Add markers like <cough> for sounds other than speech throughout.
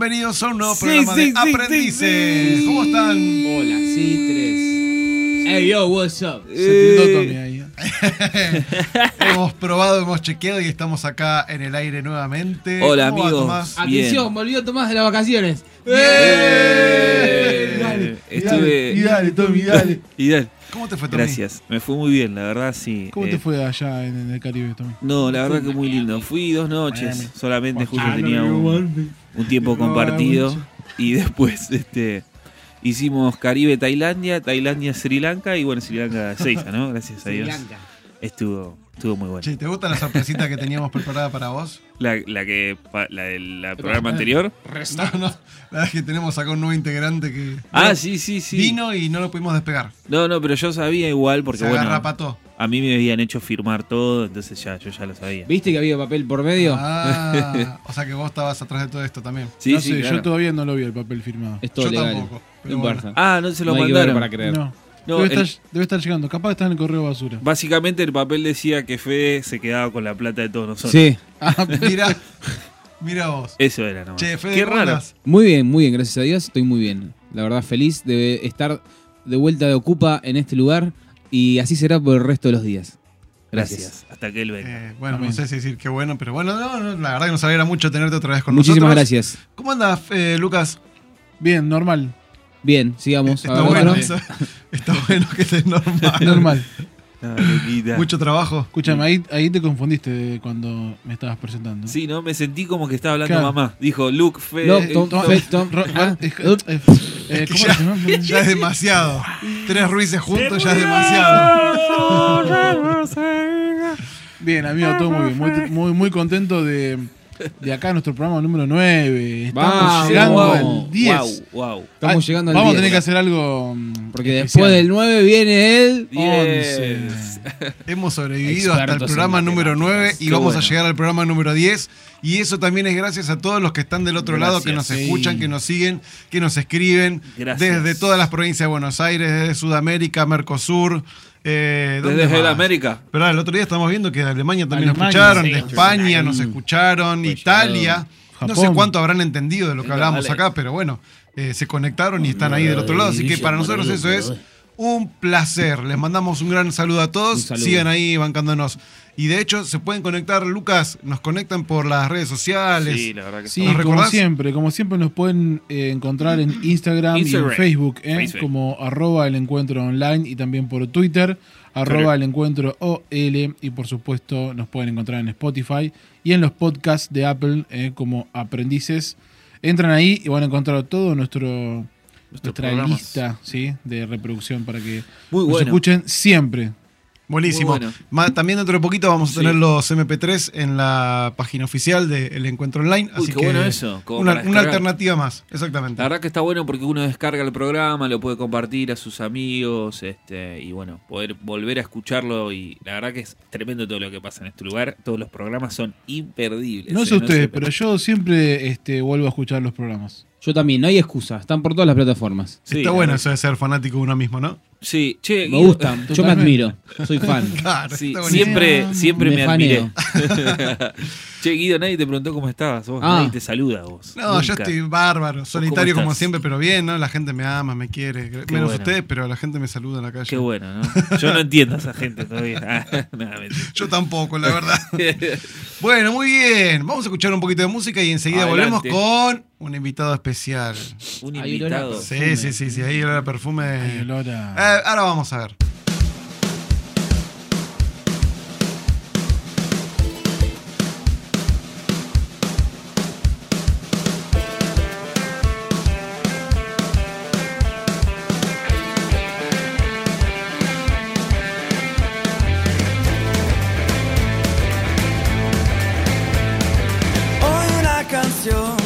Bienvenidos a un nuevo Sí, programa sí, de sí, Aprendices. sí, sí. ¿Cómo están? Hola, sí, tres. Hey, yo, what's up? Se tildó Tommy ahí. <laughs> hemos probado, hemos chequeado y estamos acá en el aire nuevamente. Hola, ¿Cómo va, amigos. Atención, volvió Tomás de las vacaciones. Eh, estuve- Y dale, Tommy, <laughs> dale. Y dale. ¿Cómo te fue, Tommy? Gracias. Me fue muy bien, la verdad, sí. ¿Cómo Eh, te fue allá en, en el Caribe, Tommy? No, la verdad que muy lindo. Fui dos noches. Solamente justo Ah, tenía un, un tiempo <laughs> compartido. Y después, este. Hicimos Caribe, Tailandia, Tailandia, Sri Lanka y bueno, Sri Lanka Seiza, ¿no? Gracias a Dios. Estuvo, estuvo muy bueno. Che, ¿te gusta la sorpresita que teníamos preparada para vos? La, la que pa- la del la programa anterior. No, no. La verdad es que tenemos acá un nuevo integrante que Ah, sí, sí, sí. vino y no lo pudimos despegar. No, no, pero yo sabía igual porque Se bueno, agarrapató. a mí me habían hecho firmar todo, entonces ya yo ya lo sabía. ¿Viste que había papel por medio? Ah, <laughs> o sea que vos estabas atrás de todo esto también. Sí, no sí, sé, claro. yo todavía no lo vi el papel firmado. Es todo Yo legal. tampoco, pero No bueno. importa. Ah, no se lo No hay que ver mandaron. para creer. No. No, debe, el- estar, debe estar llegando. Capaz está en el correo basura. Básicamente el papel decía que Fede se quedaba con la plata de todos nosotros. Sí. <laughs> Ah, Mira, mira vos. Eso era, ¿no? Che, Fede, Qué ¿cómo raro. Muy bien, muy bien, gracias a Dios. Estoy muy bien. La verdad, feliz de estar de vuelta de Ocupa en este lugar y así será por el resto de los días. Gracias. Gracias. Hasta que él venga. Eh, bueno, Amén. no sé si decir qué bueno, pero bueno, no, no, la verdad que nos alegra mucho tenerte otra vez con Muchísimas nosotros. gracias. ¿Cómo andas, eh, Lucas? Bien, normal. Bien, sigamos. Está bueno, eso. está bueno que estés normal. Normal. <laughs> No, Luquita. Mucho trabajo. Escúchame, ahí, ahí te confundiste cuando me estabas presentando. Sí, ¿no? Me sentí como que estaba hablando Claro. mamá. Dijo Luke, Fede. No, Tom- Tom- Fe- Tom- ah, <laughs> eh, ¿Cómo Ya, se llama? ya es demasiado. Tres Ruices juntos ya es demasiado. Bien, amigo, todo muy bien. Muy, muy, muy contento de, <laughs> de acá nuestro programa número 9. Estamos Vamos, llegando wow, al 10. Wow, wow. Estamos Ah, llegando al Vamos a 10. tener que hacer algo. mm, Porque especial. después del 9 viene el... Diez. <laughs> Hemos sobrevivido hasta el programa número 9 y Qué vamos a bueno. llegar al programa número 10. Y eso también es gracias a todos los que están del otro lado, que nos Gracias. escuchan, que nos siguen, que nos escriben. Gracias. Desde todas las provincias de Buenos Aires, desde Sudamérica, Mercosur. Eh, ¿dónde Desde más? el América. Pero el otro día estamos viendo que de Alemania también Alemania, nos escucharon, sí. de España nos escucharon, Italia. No sé cuánto habrán entendido de lo que hablábamos acá, pero bueno, eh, se conectaron y están ahí del otro lado. Así que para nosotros eso es un placer. Les mandamos un gran saludo a todos. Saludo. Sigan ahí bancándonos. Y de hecho, se pueden conectar, Lucas, nos conectan por las redes sociales. Sí, la verdad que Sí, ¿Nos como recordás? siempre, como siempre nos pueden eh, encontrar en <clears throat> Instagram, y en Facebook, eh, Facebook. como arroba el encuentro online y también por Twitter, arroba el encuentro OL y por supuesto nos pueden encontrar en Spotify y en los podcasts de Apple eh, como aprendices. Entran ahí y van a encontrar todo nuestro nuestra programas. lista ¿sí? de reproducción para que Muy nos bueno. escuchen siempre. Buenísimo. Bueno. Ma- también dentro de poquito vamos a Sí. tener los MP3 en la página oficial del Encuentro Online. Uy, así qué que bueno eso, Una, alternativa más, exactamente. La verdad que está bueno porque uno descarga el programa, lo puede compartir a sus amigos, este, y bueno, poder volver a escucharlo y la verdad que es tremendo todo lo que pasa en este lugar. Todos los programas son imperdibles. No eh, sé ustedes, se- pero yo siempre este, vuelvo a escuchar los programas. Yo también, no hay excusa. Están por todas las plataformas. Sí, Está bueno eso de ser fanático de uno mismo, ¿no? Sí, che, Me Guido- gusta. Yo me admiro. Soy fan. <laughs> Claro, Sí, siempre, siempre me, Me admiré. <laughs> che, Guido, nadie te preguntó cómo estabas. Vos, Ah. nadie te saluda vos. No, yo estoy bárbaro, solitario como siempre, pero bien, ¿no? La gente me ama, me quiere. Menos bueno. ustedes, pero la gente me saluda en la calle. Qué bueno, ¿no? <laughs> Yo no entiendo a esa gente todavía. Ah. <laughs> Yo tampoco, la verdad. <laughs> bueno, muy bien. Vamos a escuchar un poquito de música y enseguida Adelante. volvemos con un invitado especial. Un invitado. Sí, sí, sí, sí, ahí olor a perfume. Ay, olor a- Eh, ahora vamos a ver. canción.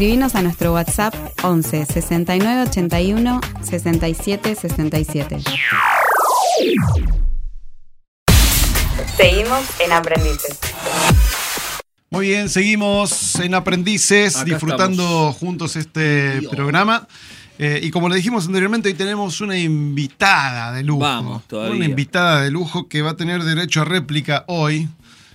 Escribinos a nuestro WhatsApp 11 69 81 67 67. Seguimos en Aprendices. Muy bien, seguimos en Aprendices, Acá disfrutando juntos este programa. Eh, y como le dijimos anteriormente, hoy tenemos una invitada de lujo. Vamos, todavía. Una invitada de lujo que va a tener derecho a réplica hoy.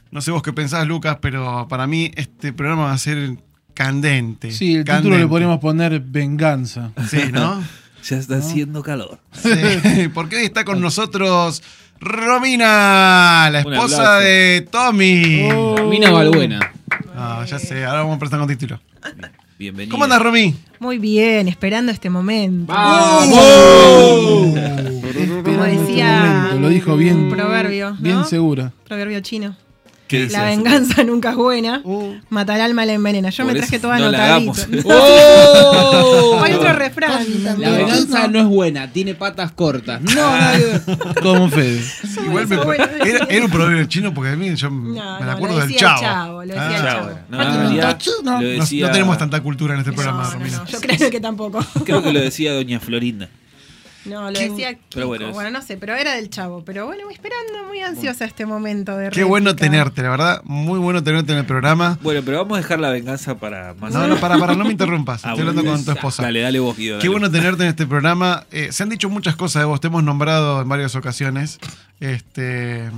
No sé vos qué pensás, Lucas, pero para mí este programa va a ser candente. Sí, el título le podríamos poner Venganza. Sí, ¿no? <laughs> Ya está haciendo calor. Sí, <laughs> porque hoy está con nosotros Romina, la esposa de Tommy. Oh. Mina Balbuena. Ah, ya sé, ahora vamos a empezar con título. Bienvenido. ¿Cómo andas, Romy? Muy bien, esperando este momento. Esperando Como este decía momento, Lo dijo bien, un proverbio, ¿no? bien segura. Proverbio chino. ¿Qué dice La venganza <laughs> nunca es buena. Uh. Matar al mal envenena. Yo Por me traje toda no la anotadito. <laughs> ¡Oh! <laughs> Hay otro refrán La también. venganza no es buena, tiene patas cortas. No, ver. Como Fede. Igual me- Bueno, era, era un proverbio chino porque a mí yo No, me no, acuerdo lo del chavo. chavo, lo decía Ah, el chavo. bueno. No, No, decía, no tenemos tanta cultura en este programa, No, no, Romina. no, yo creo que tampoco. Creo que lo decía Doña Florinda. No, lo Qué- decía pero Kiko. bueno, bueno, es- no sé, pero era del chavo. Pero bueno, esperando muy ansiosa este momento de Qué bueno tenerte, la verdad. Muy bueno tenerte en el programa. Bueno, pero vamos a dejar la venganza para más No, no, para, para, no me interrumpas. <laughs> Ah, Estoy bueno. hablando con tu esposa. Dale, dale vos, Guido. Qué dale. bueno tenerte en este programa. Eh, se han dicho muchas cosas de vos, te hemos nombrado en varias ocasiones. Este,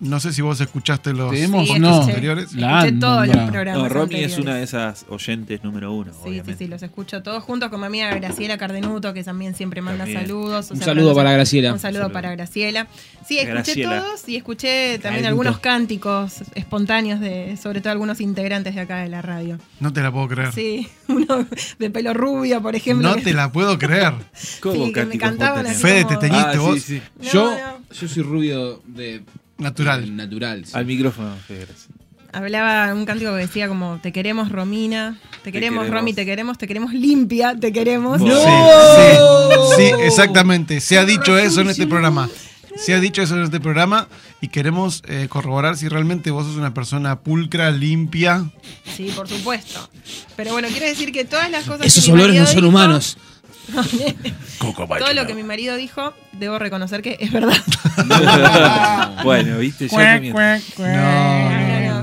no sé si vos escuchaste los, Sí, no. escuché. anteriores. La Escuché todos los programas. No, Romy es una de esas oyentes número uno, Sí, sí, obviamente. sí, los escucho todos juntos con mi amiga Graciela Cardenuto, que también siempre manda También. saludos. o Un sea, saludo para para Graciela. Un saludo Saludo. para Graciela. Sí, escuché Graciela. todos y escuché también Cardenuto. algunos cánticos espontáneos de, sobre todo algunos integrantes de acá de la radio. No te la puedo creer. Sí, <laughs> uno de pelo rubio, por ejemplo. no que- te la puedo creer. ¿Cómo Sí, que me cantaban así Fede, como- te teñiste Ah, vos. sí, sí. No, yo, no. yo soy rubio de Natural. natural. sí. Al micrófono, gracias. Hablaba un cántico que decía como, te queremos Romina, te queremos queremos. Romy, te queremos, te queremos limpia, te queremos. No. Sí, sí, sí, exactamente. Se ha dicho eso en este programa. Se ha dicho eso en este programa y queremos eh, corroborar si realmente vos sos una persona pulcra, limpia. Sí, por supuesto. Pero bueno, quiero decir que todas las cosas Esos que olores no son dijo- Todo lo que mi marido dijo, debo reconocer que es verdad. <laughs> bueno, viste. No, no,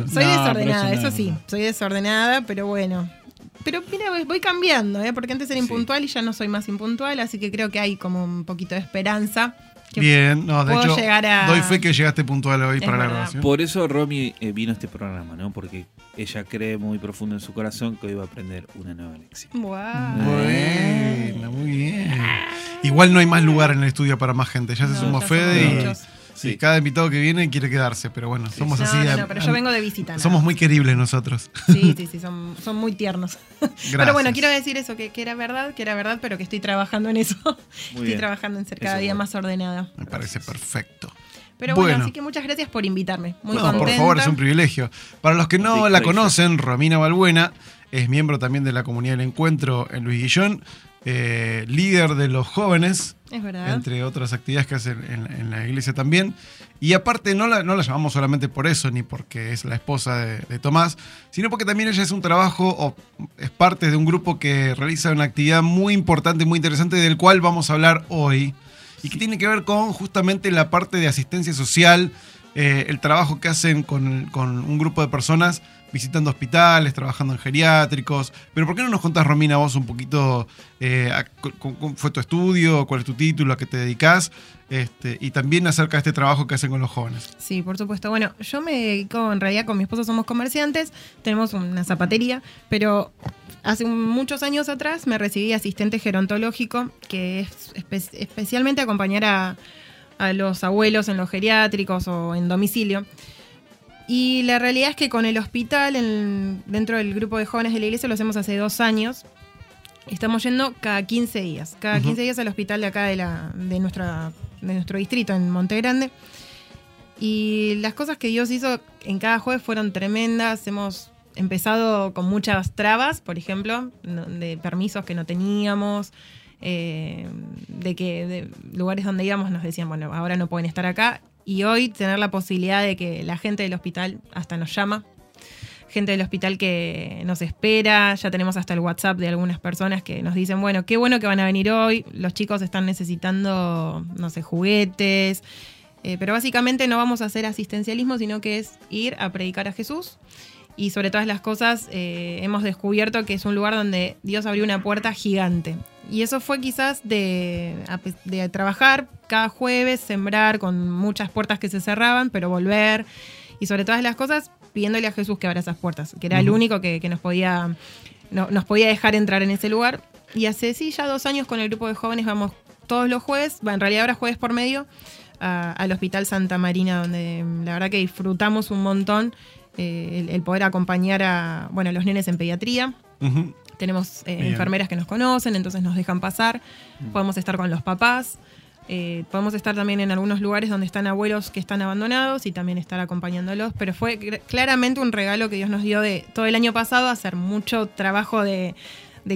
no. Soy No, desordenada, eso sí. Soy desordenada, pero bueno. Pero mira, voy- cambiando, ¿eh? porque antes era Sí. impuntual y ya no soy más impuntual, así que creo que hay como un poquito de esperanza. Bien, no, de hecho, a- doy fe que llegaste puntual hoy Es para la grabación. Por eso Romy eh, vino a este programa, ¿no? Porque ella cree muy profundo en su corazón que hoy va a aprender una nueva lección. Guau. Bueno, muy bien. Igual no hay más lugar en el estudio para más gente. Ya se No, sumó Fede y, muchos. Y cada invitado que viene quiere quedarse. Pero bueno, somos No, así. no, no, pero yo vengo de visita. nada Somos muy queribles nosotros. Sí, <laughs> sí, sí, son, son muy tiernos. Pero Gracias. bueno, quiero decir eso, que, que era verdad, que era verdad, pero que estoy trabajando en eso. <laughs> estoy bien. trabajando en ser cada día bueno. más ordenada. Me parece perfecto. Pero bueno, Bueno. así que muchas gracias por invitarme. Muy no, contenta. por favor, es un privilegio. Para los que no la conocen, Romina Balbuena es miembro también de la comunidad del encuentro en Luis Guillón, eh, líder de los jóvenes, Es verdad. entre otras actividades que hacen en, en la iglesia también. Y aparte, no la, no la llamamos solamente por eso, ni porque es la esposa de, de Tomás, sino porque también ella es un trabajo o es parte de un grupo que realiza una actividad muy importante, muy interesante, del cual vamos a hablar hoy. Y que tiene que ver con justamente la parte de asistencia social, eh, el trabajo que hacen con, con un grupo de personas visitando hospitales, trabajando en geriátricos. Pero ¿por qué no nos contás, Romina, vos un poquito eh, cómo fue tu estudio, cuál es tu título, a qué te dedicas? Este, y también acerca de este trabajo que hacen con los jóvenes. Sí, por supuesto. Bueno, yo me dedico, en realidad con mi esposo somos comerciantes, tenemos una zapatería, pero hace muchos años atrás me recibí asistente gerontológico, que es espe- especialmente acompañar a, a los abuelos en los geriátricos o en domicilio. Y la realidad es que con el hospital, en- dentro del grupo de jóvenes de la iglesia, lo hacemos hace dos años. Estamos yendo cada 15 días. Cada Ujú. 15 días al hospital de acá de, la, de, nuestra, de nuestro distrito, en Monte Grande. Y las cosas que Dios hizo en cada jueves fueron tremendas. Hemos empezado con muchas trabas, por ejemplo, de permisos que no teníamos, eh, de que de lugares donde íbamos nos decían, bueno, ahora no pueden estar acá. Y hoy tener la posibilidad de que la gente del hospital hasta nos llama. gente del hospital que nos espera, ya tenemos hasta el WhatsApp de algunas personas que nos dicen, bueno, qué bueno que van a venir hoy, los chicos están necesitando, no sé, juguetes, eh, pero básicamente no vamos a hacer asistencialismo, sino que es ir a predicar a Jesús. Y sobre todas las cosas, eh, hemos descubierto que es un lugar donde Dios abrió una puerta gigante. Y eso fue quizás de, de trabajar cada jueves, sembrar con muchas puertas que se cerraban, pero volver. Y sobre todas las cosas, pidiéndole a Jesús que abra esas puertas, que era el único que, nos, podía, nos podía dejar entrar en ese lugar. Y hace sí, ya dos años con el grupo de jóvenes vamos todos los jueves, en realidad ahora jueves por medio, al Hospital Santa Marina, donde mm, la verdad que disfrutamos un montón eh, el, poder acompañar a, bueno, a los nenes en pediatría. Tenemos eh, enfermeras que nos conocen, entonces nos dejan pasar. Podemos estar con los papás. Eh, podemos estar también en algunos lugares donde están abuelos que están abandonados y también estar acompañándolos, pero fue claramente un regalo que Dios nos dio de todo el año pasado, hacer mucho trabajo de,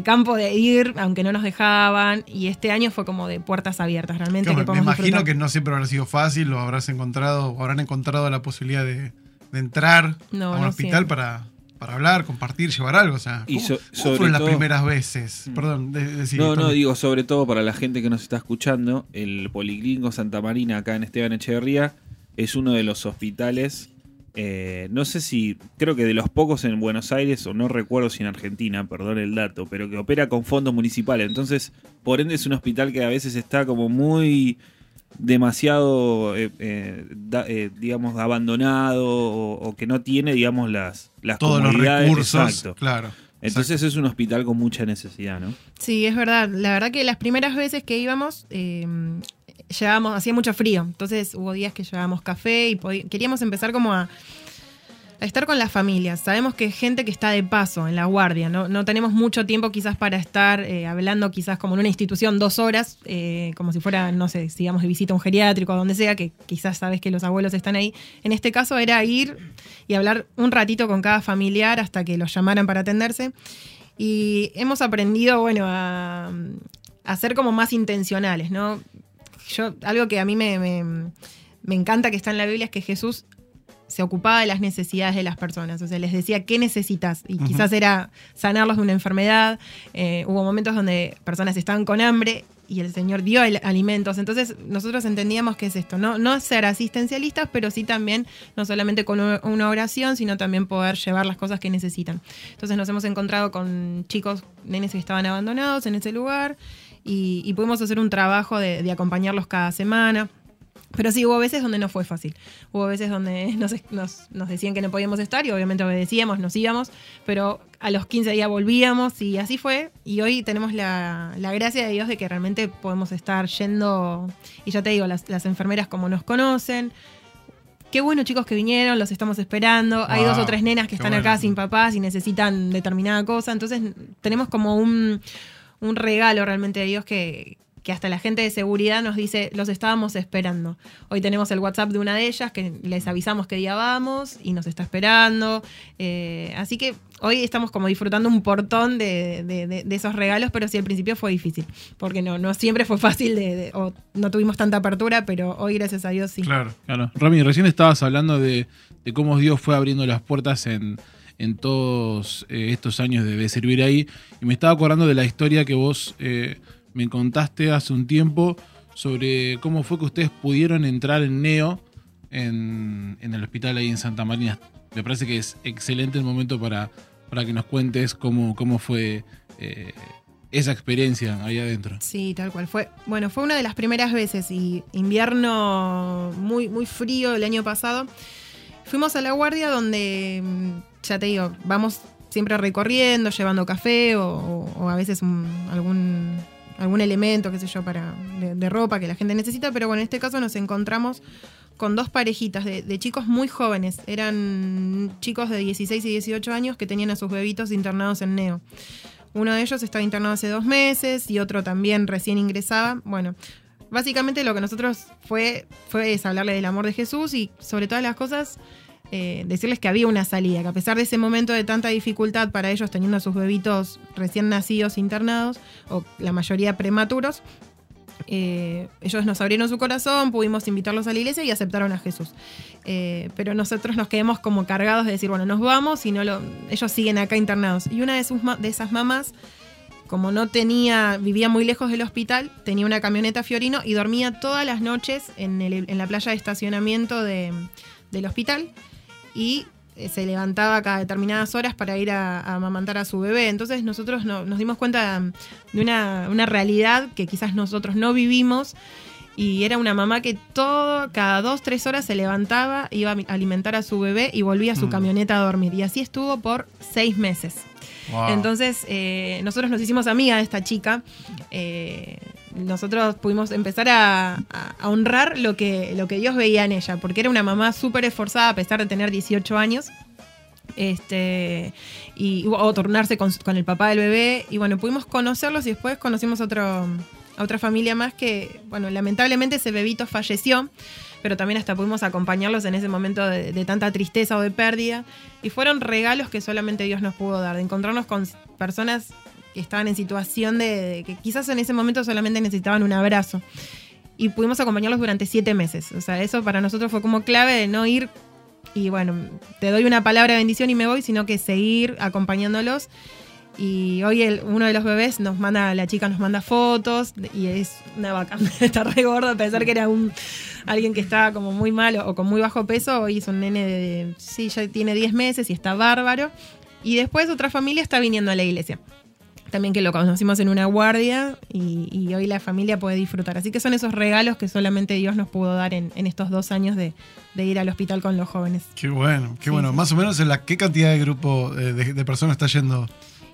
campo de ir, aunque no nos dejaban, y este año fue como de puertas abiertas, realmente. me imagino que no siempre habrá sido fácil, o habrás encontrado, o habrán encontrado la posibilidad de, entrar a un hospital para para hablar, compartir, llevar algo. O sea, ¿cómo, fueron las primeras veces? Mm. Perdón, No, no, digo, sobre todo para la gente que nos está escuchando, el Policlínico Santa Marina, acá en Esteban Echeverría, es uno de los hospitales. Eh, no sé si, creo que de los pocos en Buenos Aires, o no recuerdo si en Argentina, perdón el dato, pero que opera con fondos municipales. Entonces, por ende, es un hospital que a veces está como muy demasiado, eh, eh, eh, digamos, abandonado o, que no tiene, digamos, las, las Todos los recursos. Claro. Entonces es un hospital con mucha necesidad, ¿no? Sí, es verdad. La verdad que las primeras veces que íbamos, llevábamos, hacía mucho frío. Entonces hubo días que llevábamos café y queríamos empezar como a estar con las familias. Sabemos que gente que está de paso en la guardia, no, no tenemos mucho tiempo quizás para estar eh, hablando quizás como en una institución dos horas, eh, como si fuera, no sé, digamos de visita a un geriátrico o donde sea, que quizás sabes que los abuelos están ahí. En este caso era ir y hablar un ratito con cada familiar hasta que los llamaran para atenderse. Y hemos aprendido, bueno, a, a ser como más intencionales, ¿no? Yo, algo que a mí me, me encanta que está en la Biblia es que Jesús se ocupaba de las necesidades de las personas, o sea, les decía qué necesitas y quizás era sanarlos de una enfermedad, eh, hubo momentos donde personas estaban con hambre y el Señor dio alimentos, entonces nosotros entendíamos que es esto, no, no ser asistencialistas, pero sí también, no solamente con una oración, sino también poder llevar las cosas que necesitan. Entonces nos hemos encontrado con chicos, nenes que estaban abandonados en ese lugar y, pudimos hacer un trabajo de acompañarlos cada semana. Pero sí, hubo veces donde no fue fácil. Hubo veces donde <laughs> nos, decían que no podíamos estar y obviamente obedecíamos, nos íbamos, pero a los 15 días volvíamos y así fue. Y hoy tenemos la, gracia de Dios de que realmente podemos estar yendo, y ya te digo, las, enfermeras como nos conocen. Qué bueno chicos que vinieron, los estamos esperando. Hay dos o tres nenas que están acá sin papás y necesitan determinada cosa. Entonces tenemos como un, un regalo realmente de Dios que, que hasta la gente de seguridad nos dice, los estábamos esperando. Hoy tenemos el WhatsApp de una de ellas que les avisamos qué día vamos y nos está esperando. Eh, así que hoy estamos como disfrutando un portón de, esos regalos, pero sí al principio fue difícil, porque no, no siempre fue fácil de, o no tuvimos tanta apertura, pero hoy gracias a Dios sí. Claro, claro. Rami, recién estabas hablando de, cómo Dios fue abriendo las puertas en, en todos eh, estos años de, servir ahí, y me estaba acordando de la historia que vos... Eh, me contaste hace un tiempo sobre cómo fue que ustedes pudieron entrar en Neo en, el hospital ahí en Santa Marina. Me parece que es excelente el momento para, para que nos cuentes cómo, cómo fue eh, esa experiencia ahí adentro. Sí, tal cual. Fue, bueno, fue una de las primeras veces y invierno muy, muy frío el año pasado. Fuimos a la guardia donde, mm, ya te digo, vamos siempre recorriendo, llevando café o, a veces algún algún elemento, qué sé yo, para, de, ropa que la gente necesita, pero bueno, en este caso nos encontramos con dos parejitas de, chicos muy jóvenes. Eran chicos de 16 y 18 años que tenían a sus bebitos internados en Neo. Uno de ellos estaba internado hace dos meses y otro también recién ingresaba. Bueno, básicamente lo que nosotros fue, fue hablarle del amor de Jesús y sobre todas las cosas eh, decirles que había una salida, que a pesar de ese momento de tanta dificultad para ellos teniendo a sus bebitos recién nacidos internados, o la mayoría prematuros, Eh, ellos nos abrieron su corazón, pudimos invitarlos a la iglesia y aceptaron a Jesús. Eh, pero nosotros nos quedamos como cargados de decir, bueno, nos vamos y no lo, ellos siguen acá internados. Y una de, sus, de esas mamás, como no tenía, vivía muy lejos del hospital, tenía una camioneta Fiorino y dormía todas las noches en, la playa de estacionamiento de, del hospital. Y eh, se levantaba cada determinadas horas para ir a, amamantar a su bebé. Entonces nosotros nos dimos cuenta de una, una, realidad que quizás nosotros no vivimos. Y era una mamá que todo, cada dos, tres horas se levantaba, iba a alimentar a su bebé y volvía a su mm. camioneta a dormir. Y así estuvo por seis meses. Entonces, eh, nosotros nos hicimos amiga de esta chica. Eh, nosotros pudimos empezar a, honrar lo que, lo que Dios veía en ella, porque era una mamá súper esforzada a pesar de tener 18 años. Este, y, o tornarse con, el papá del bebé. Y bueno, pudimos conocerlos y después conocimos otro, a otra familia más que, bueno, lamentablemente ese bebito falleció pero también hasta pudimos acompañarlos en ese momento de, tanta tristeza o de pérdida. Y fueron regalos que solamente Dios nos pudo dar, de encontrarnos con personas que estaban en situación de, que quizás en ese momento solamente necesitaban un abrazo. Y pudimos acompañarlos durante siete meses. O sea, eso para nosotros fue como clave de no ir y bueno, te doy una palabra de bendición y me voy, sino que seguir acompañándolos y hoy el, uno de los bebés nos manda, la chica nos manda fotos y es una vaca. <laughs> está re gorda, pensar que era un alguien que estaba como muy malo o con muy bajo peso. Hoy es un nene de, sí, ya tiene 10 meses y está bárbaro. Y después otra familia está viniendo a la iglesia. También que lo conocimos en una guardia y, hoy la familia puede disfrutar. Así que son esos regalos que solamente Dios nos pudo dar en, estos dos años de, ir al hospital con los jóvenes. Qué bueno, qué bueno. Más o menos en la qué cantidad de grupo de, de personas está yendo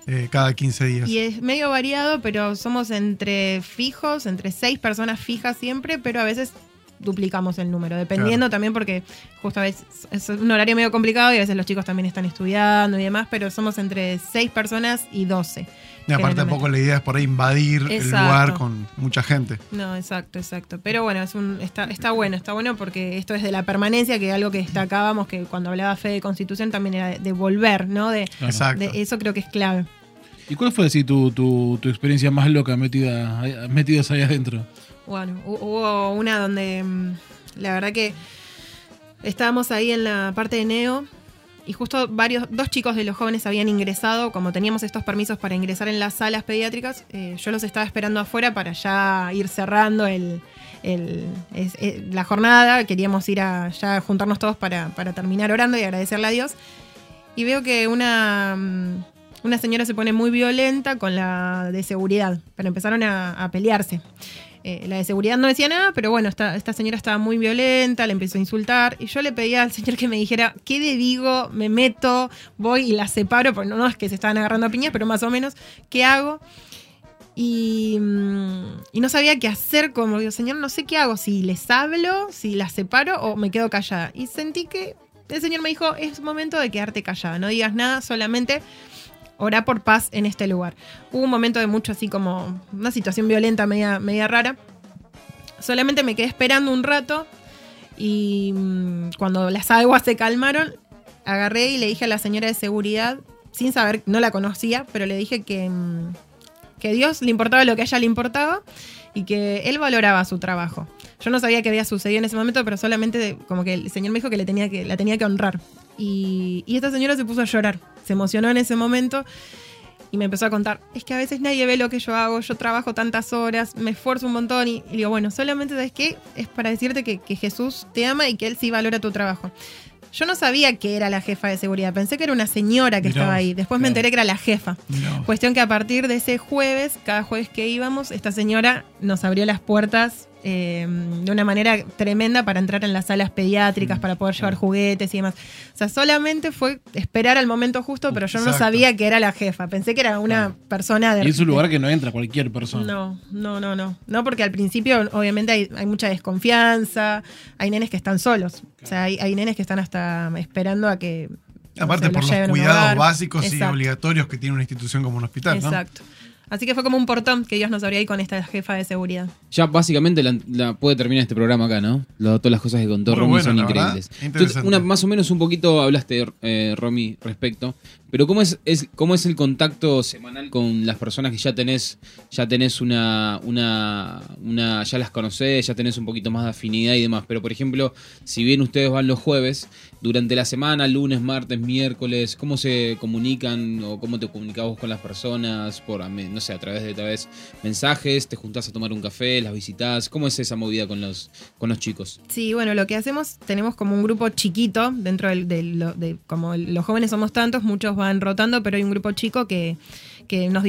eh, cada 15 días. Y es medio variado, pero somos entre fijos, entre seis personas fijas siempre, pero a veces duplicamos el número, dependiendo también porque justo a veces es un horario medio complicado y a veces los chicos también están estudiando y demás, pero somos entre seis personas y 12. Y aparte tampoco la idea es por ahí invadir el lugar con mucha gente. No, exacto, exacto. Pero bueno, es un, está, está bueno, está bueno porque esto es de la permanencia, que es algo que destacábamos, que cuando hablaba Fe de Constitución también era de, volver, ¿no? De, exacto. eso creo que es clave. ¿Y cuál fue así tu, tu, tu experiencia más loca metida, metidos ahí adentro? Bueno, hubo una donde mm, la verdad que estábamos ahí en la parte de Neo y justo varios, dos chicos de los jóvenes habían ingresado, como teníamos estos permisos para ingresar en las salas pediátricas, eh, yo los estaba esperando afuera para ya ir cerrando el, eh, la jornada, queríamos ir a ya juntarnos todos para, terminar orando y agradecerle a Dios. Y veo que una, mm, una señora se pone muy violenta con la de seguridad, pero empezaron a, pelearse. Eh, la de seguridad no decía nada, pero bueno, esta, esta señora estaba muy violenta, le empezó a insultar y yo le pedía al <laughs> señor que me dijera, ¿qué le digo? Me meto, voy y la separo, porque no, es que se estaban agarrando a piñas, pero más o menos, ¿qué hago? Y, mm, y, no sabía qué hacer, como digo, señor, no sé qué hago, si les hablo, si las separo o me quedo callada. Y sentí que el señor me dijo, es momento de quedarte callada, no digas nada, solamente Ora por paz en este lugar. Hubo un momento de mucho así como una situación violenta media, media rara. Solamente me quedé esperando un rato y mm, cuando las aguas se calmaron, agarré y le dije a la señora de seguridad, sin saber, no la conocía, pero le dije que, mm, que Dios le importaba lo que a ella le importaba y que él valoraba su trabajo. Yo no sabía qué había sucedido en ese momento, pero solamente como que el señor me dijo que, le tenía que la tenía que honrar. Y, esta señora se puso a llorar, se emocionó en ese momento y me empezó a contar, es que a veces nadie ve lo que yo hago, yo trabajo tantas horas, me esfuerzo un montón y, digo, bueno, solamente sabes qué, es para decirte que, que, Jesús te ama y que Él sí valora tu trabajo. Yo no sabía que era la jefa de seguridad, pensé que era una señora que estaba ahí. Después me enteré que era la jefa. Cuestión que a partir de ese jueves, cada jueves que íbamos, esta señora nos abrió las puertas eh, de una manera tremenda para entrar en las salas pediátricas, mm, para poder llevar juguetes y demás. O sea, solamente fue esperar al momento justo, pero yo no sabía que era la jefa. Pensé que era una persona de. Y es un lugar que no entra cualquier persona. No, no, no, no. No, porque al principio, obviamente, hay, mucha desconfianza. Hay nenes que están solos. O sea, hay, nenes que están hasta esperando a que. Aparte, por los cuidados básicos y obligatorios que tiene una institución como un hospital. Exacto. Así que fue como un portón que Dios nos abrió ahí con esta jefa de seguridad. Ya básicamente la, la puede terminar este programa acá, ¿no? Lo- todas las cosas que contó Muy Romy bueno, son increíbles. Entonces, una, más o menos un poquito hablaste, eh, Romy, respecto. Pero ¿cómo es, es, ¿cómo es el contacto semanal con las personas que ya tenés, ya tenés una, una, una, ya las conocés, ya tenés un poquito más de afinidad y demás? Pero por ejemplo, si bien ustedes van los jueves, durante la semana, lunes, martes, miércoles, ¿cómo se comunican o cómo te comunicás vos con las personas? Por, no sé, a través de tal vez mensajes, te juntás a tomar un café, las visitás. ¿Cómo es esa movida con los, con los chicos? Sí, bueno, lo que hacemos, tenemos como un grupo chiquito dentro del, de, como los jóvenes somos tantos, muchos van rotando, pero hay un grupo chico que, que nos,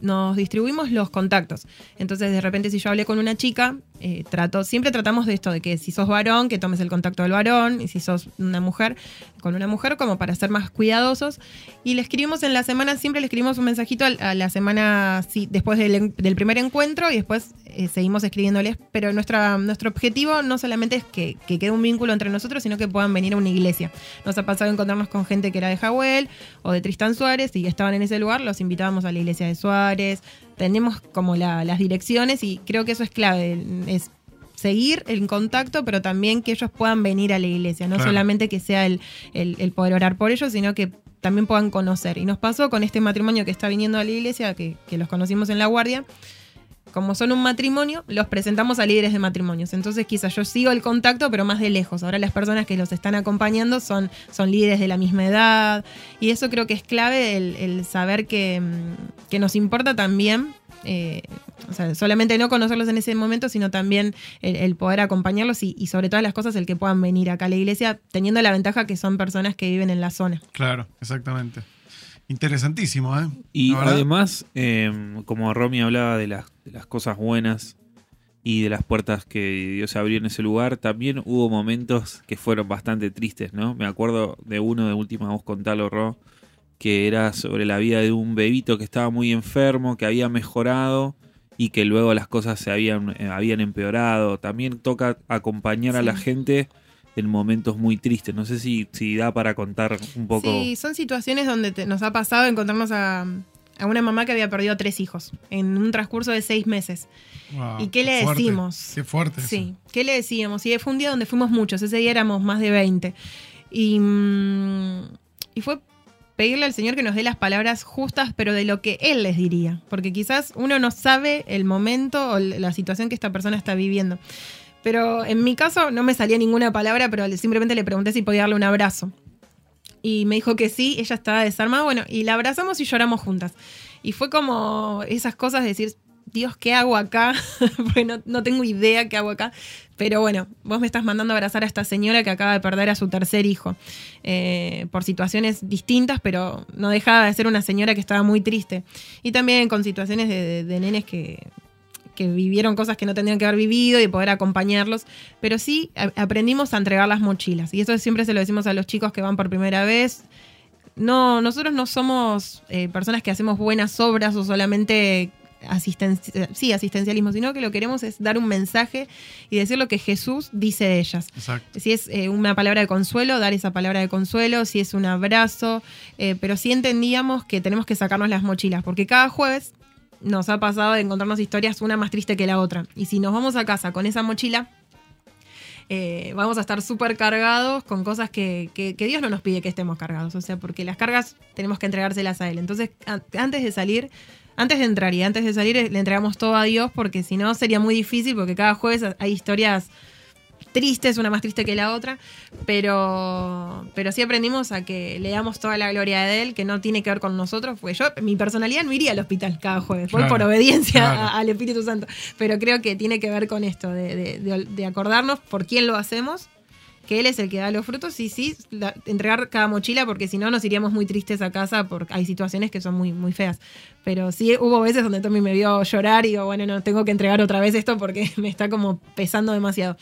nos distribuimos los contactos. Entonces, de repente, si yo hablé con una chica, eh, trato, siempre tratamos de esto, de que si sos varón, que tomes el contacto del varón, y si sos una mujer, con una mujer, como para ser más cuidadosos. Y le escribimos en la semana, siempre le escribimos un mensajito a, la semana sí, después del, primer encuentro y después eh, seguimos escribiéndoles. Pero nuestra, nuestro objetivo no solamente es que, que quede un vínculo entre nosotros, sino que puedan venir a una iglesia. Nos ha pasado encontrarnos con gente que era de Jahuel o de Tristán Suárez y estaban en ese lugar, los invitábamos a la iglesia de Suárez. Tenemos como la- las direcciones y creo que eso es clave, es seguir en contacto, pero también que ellos puedan venir a la iglesia, no Claro. solamente que sea el, el- el poder orar por ellos, sino que también puedan conocer. Y nos pasó con este matrimonio que está viniendo a la iglesia, que, que los conocimos en la guardia. Como son un matrimonio, los presentamos a líderes de matrimonios. Entonces quizás yo sigo el contacto, pero más de lejos. Ahora las personas que los están acompañando son, son líderes de la misma edad. Y eso creo que es clave, el, el saber que, mm, que nos importa también eh, o sea, solamente no conocerlos en ese momento, sino también el, el poder acompañarlos y, y sobre todas las cosas el que puedan venir acá a la iglesia, teniendo la ventaja que son personas que viven en la zona. Claro, exactamente. Interesantísimo, ¿eh? Y además, eh, como Romy hablaba de las, de las cosas buenas y de las puertas que Dios abrió en ese lugar, también hubo momentos que fueron bastante tristes, ¿no? Me acuerdo de uno de última voz contalo, Ro, que era sobre la vida de un bebito que estaba muy enfermo, que había mejorado y que luego las cosas se habían, eh, habían empeorado. También toca acompañar a la gente en momentos muy tristes. No sé si, si da para contar un poco. Sí, son situaciones donde te- nos ha pasado encontrarnos a, a una mamá que había perdido a tres hijos en un transcurso de seis meses. Wow, ¿Y qué le decimos? Qué fuerte. eso. Sí, ¿qué le decíamos? Y fue un día donde fuimos muchos, ese día éramos más de 20. Y, mm, y fue pedirle al Señor que nos dé las palabras justas, pero de lo que Él les diría. Porque quizás uno no sabe el momento o la situación que esta persona está viviendo. Pero en mi caso no me salía ninguna palabra, pero le- simplemente le pregunté si podía darle un abrazo. Y me dijo que sí, ella estaba desarmada, bueno, y la abrazamos y lloramos juntas. Y fue como esas cosas de decir, Dios, ¿qué hago acá? <laughs> Porque no, tengo idea qué hago acá. Pero bueno, vos me estás mandando a abrazar a esta señora que acaba de perder a su tercer hijo. eh, por situaciones distintas, pero no dejaba de ser una señora que estaba muy triste. Y también con situaciones de- de nenes que, que vivieron cosas que no tendrían que haber vivido y poder acompañarlos. Pero sí aprendimos a entregar las mochilas. Y eso siempre se lo decimos a los chicos que van por primera vez. No, nosotros no somos eh, personas que hacemos buenas obras o solamente asistencia, sí, asistencialismo, sino que lo que queremos es dar un mensaje y decir lo que Jesús dice de ellas. Exacto. Si es eh, una palabra de consuelo, dar esa palabra de consuelo, si es un abrazo, eh, pero sí entendíamos que tenemos que sacarnos las mochilas, porque cada jueves nos ha pasado de encontrarnos historias una más triste que la otra. Y si nos vamos a casa con esa mochila, eh, vamos a estar súper cargados con cosas que, que- Dios no nos pide que estemos cargados. O sea, porque las cargas tenemos que entregárselas a Él. Entonces, antes de salir, antes de entrar y antes de salir, le entregamos todo a Dios, porque si no sería muy difícil, porque cada jueves hay historias tristes, una más triste que la otra, pero, pero sí aprendimos a que le damos toda la gloria de él, que no tiene que ver con nosotros, porque yo, mi personalidad no iría al hospital cada jueves, voy Claro, por obediencia claro. a- al Espíritu Santo, pero creo que tiene que ver con esto, de, de- de- de acordarnos por quién lo hacemos, que él es el que da los frutos y sí, la- entregar cada mochila, porque si no nos iríamos muy tristes a casa, porque hay situaciones que son muy, muy feas. Pero sí hubo veces donde Tommy me vio llorar y digo, bueno, no, tengo que entregar otra vez esto porque <laughs> me está como pesando demasiado.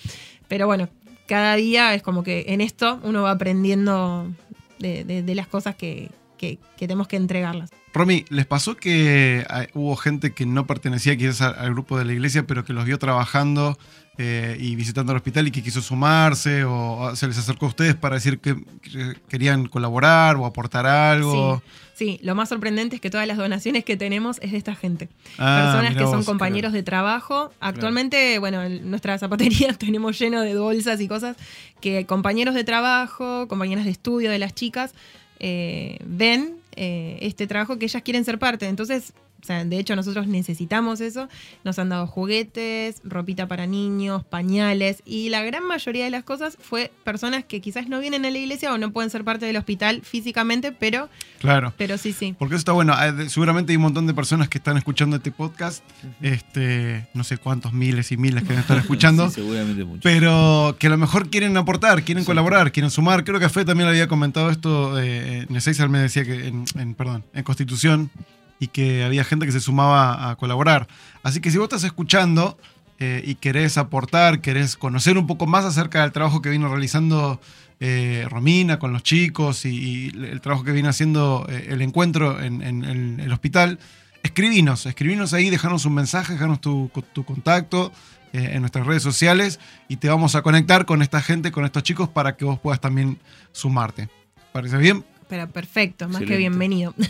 Pero bueno, cada día es como que en esto uno va aprendiendo de, las cosas que, que- tenemos que entregarlas. Romy, ¿les pasó que ah, hubo gente que no pertenecía quizás al grupo de la iglesia, pero que los vio trabajando eh, y visitando el hospital y que quiso sumarse o se les acercó a ustedes para decir que, que querían colaborar o aportar algo. Sí, lo más sorprendente es que todas las donaciones que tenemos es de esta gente. Ah, Personas que son compañeros de trabajo. Actualmente, bueno, en nuestra zapatería <laughs> tenemos lleno de bolsas y cosas que compañeros de trabajo, compañeras de estudio de las chicas, eh, ven eh, este trabajo que ellas quieren ser parte. Entonces, o sea, de hecho nosotros necesitamos eso. Nos han dado juguetes, ropita para niños, pañales y la gran mayoría de las cosas fue personas que quizás no vienen a la iglesia o no pueden ser parte del hospital físicamente, pero, Claro. pero sí, sí. Porque eso está bueno. Eh, de- Seguramente hay un montón de personas que están escuchando este podcast. Este, no sé cuántos miles y miles que deben estar escuchando. <laughs> Sí, seguramente mucho. Pero que a lo mejor quieren aportar, quieren colaborar, quieren sumar. Creo que Fe también había comentado esto. Eh, en Ezeiza me decía que en, en- perdón, en Constitución y que había gente que se sumaba a colaborar. Así que si vos estás escuchando eh, y querés aportar, querés conocer un poco más acerca del trabajo que vino realizando eh, Romina con los chicos y, y el trabajo que viene haciendo eh, el encuentro en, en- en el hospital, escribinos, escribinos ahí, dejanos un mensaje, dejanos tu, tu contacto eh, en nuestras redes sociales y te vamos a conectar con esta gente, con estos chicos para que vos puedas también sumarte. ¿Parece bien? Pero perfecto, más que bienvenido. <laughs>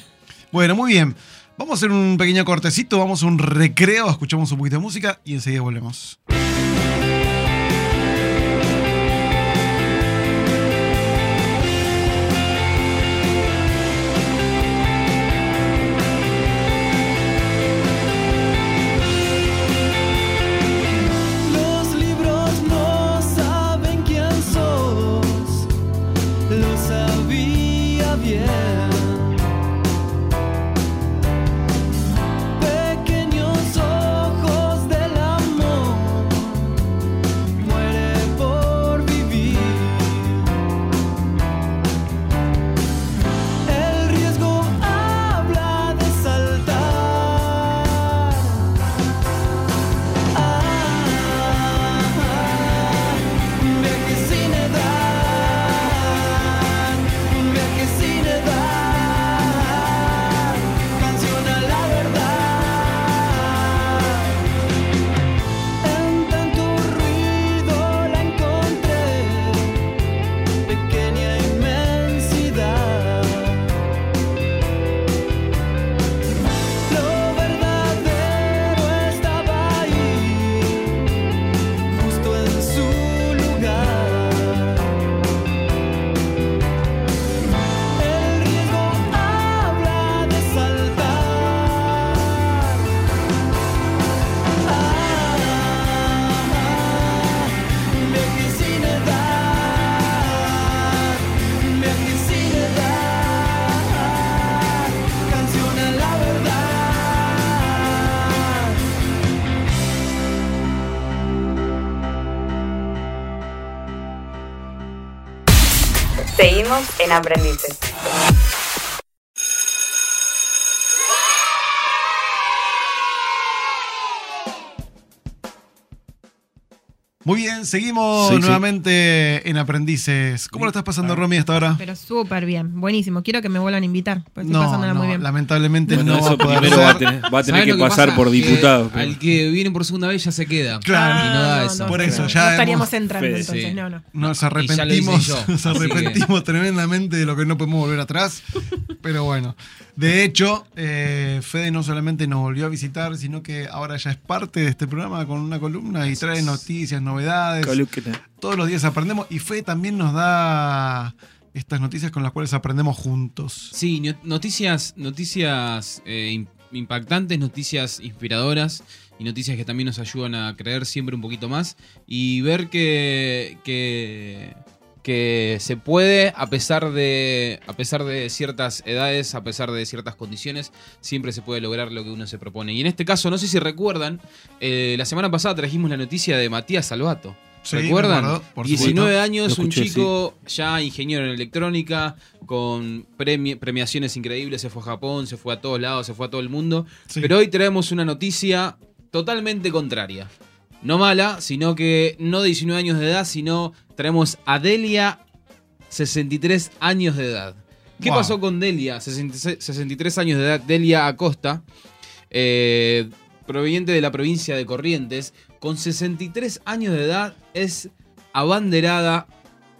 Bueno, muy bien. Vamos a hacer un pequeño cortecito, vamos a un recreo, escuchamos un poquito de música y enseguida volvemos. En Aprendices. Muy bien, seguimos Sí, sí. nuevamente en Aprendices. ¿Cómo lo estás pasando, Romy, hasta ahora? Pero súper bien, buenísimo. Quiero que me vuelvan a invitar, porque estoy No, pasándola no, muy bien. lamentablemente Bueno, no va eso a poder primero va a tener, va a tener ¿Sabés que pasar pasa? por Que diputado. pero- Al que viene por segunda vez ya se queda. Claro. Y no da Ah, eso. Por eso, ya no estaríamos entrando entonces, sí. no, no. Nos arrepentimos, yo, nos así que- arrepentimos tremendamente de lo que no podemos volver atrás. Pero bueno, de hecho, eh, Fede no solamente nos volvió a visitar, sino que ahora ya es parte de este programa con una columna y trae noticias, novedades. Todos los días aprendemos y Fede también nos da estas noticias con las cuales aprendemos juntos. Sí, no- noticias, noticias eh, im- impactantes, noticias inspiradoras y noticias que también nos ayudan a creer siempre un poquito más y ver que, que, que se puede a pesar de a pesar de ciertas edades, a pesar de ciertas condiciones, siempre se puede lograr lo que uno se propone. Y en este caso, no sé si recuerdan, eh, la semana pasada trajimos la noticia de Matías Salvato. Sí, ¿Recuerdan? acuerdo, por 19 supuesto. años, un chico ya ingeniero en electrónica, con premi- premiaciones increíbles, se fue a Japón, se fue a todos lados, se fue a todo el mundo. Sí. Pero hoy traemos una noticia totalmente contraria. No mala, sino que no de 19 años de edad, sino traemos a Delia, 63 años de edad. ¿Qué Wow. pasó con Delia? 66 63 años de edad, Delia Acosta, eh, proveniente de la provincia de Corrientes, con 63 años de edad, es abanderada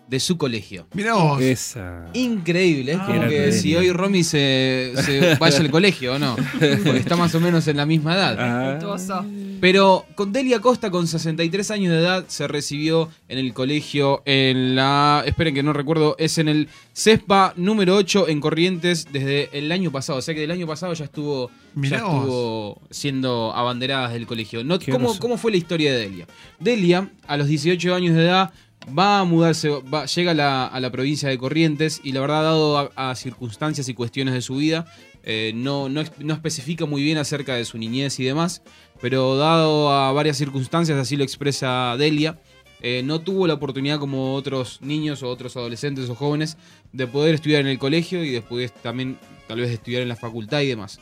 de su colegio. Mirá vos. Esa. Increíble, es Ah, como que si hoy Romy se, se vaya al colegio o no, porque está más o menos en la misma edad. Ah. Pero con Delia Costa, con 63 años de edad, se recibió en el colegio en la. Esperen que no recuerdo, es en el CESPA número 8 en Corrientes desde el año pasado. O sea que del año pasado ya estuvo, Mirá ya vos. estuvo siendo abanderada del colegio. No, Qué ¿cómo. ¿Cómo fue la historia de Delia? Delia, a los 18 años de edad, va a mudarse, va- llega a la, provincia de Corrientes y la verdad, dado a, circunstancias y cuestiones de su vida, eh, no, no, no especifica muy bien acerca de su niñez y demás, pero dado a varias circunstancias, así lo expresa Delia, eh, no tuvo la oportunidad como otros niños o otros adolescentes o jóvenes de poder estudiar en el colegio y después también tal vez estudiar en la facultad y demás.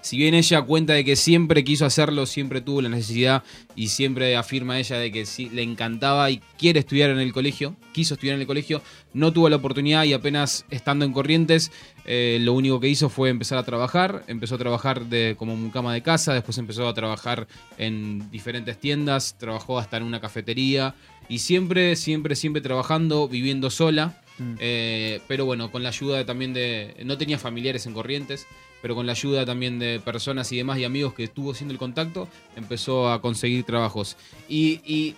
Si bien ella cuenta de que siempre quiso hacerlo, siempre tuvo la necesidad y siempre afirma ella de que sí, le encantaba y quiere estudiar en el colegio, quiso estudiar en el colegio, no tuvo la oportunidad y apenas estando en Corrientes, eh, lo único que hizo fue empezar a trabajar. Empezó a trabajar de, como mucama de casa, después empezó a trabajar en diferentes tiendas, trabajó hasta en una cafetería y siempre, siempre, siempre trabajando, viviendo sola. Eh, pero bueno, con la ayuda también de. No tenía familiares en Corrientes, pero con la ayuda también de personas y demás y amigos que estuvo haciendo el contacto, empezó a conseguir trabajos. Y, y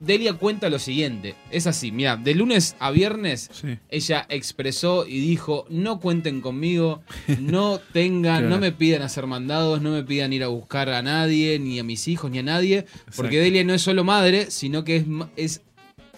Delia cuenta lo siguiente: es así, mira, de lunes a viernes Sí. ella expresó y dijo, no cuenten conmigo, no <laughs> tengan, Claro. no me pidan hacer mandados, no me pidan ir a buscar a nadie, ni a mis hijos, ni a nadie, porque. Delia no es solo madre, sino que es, es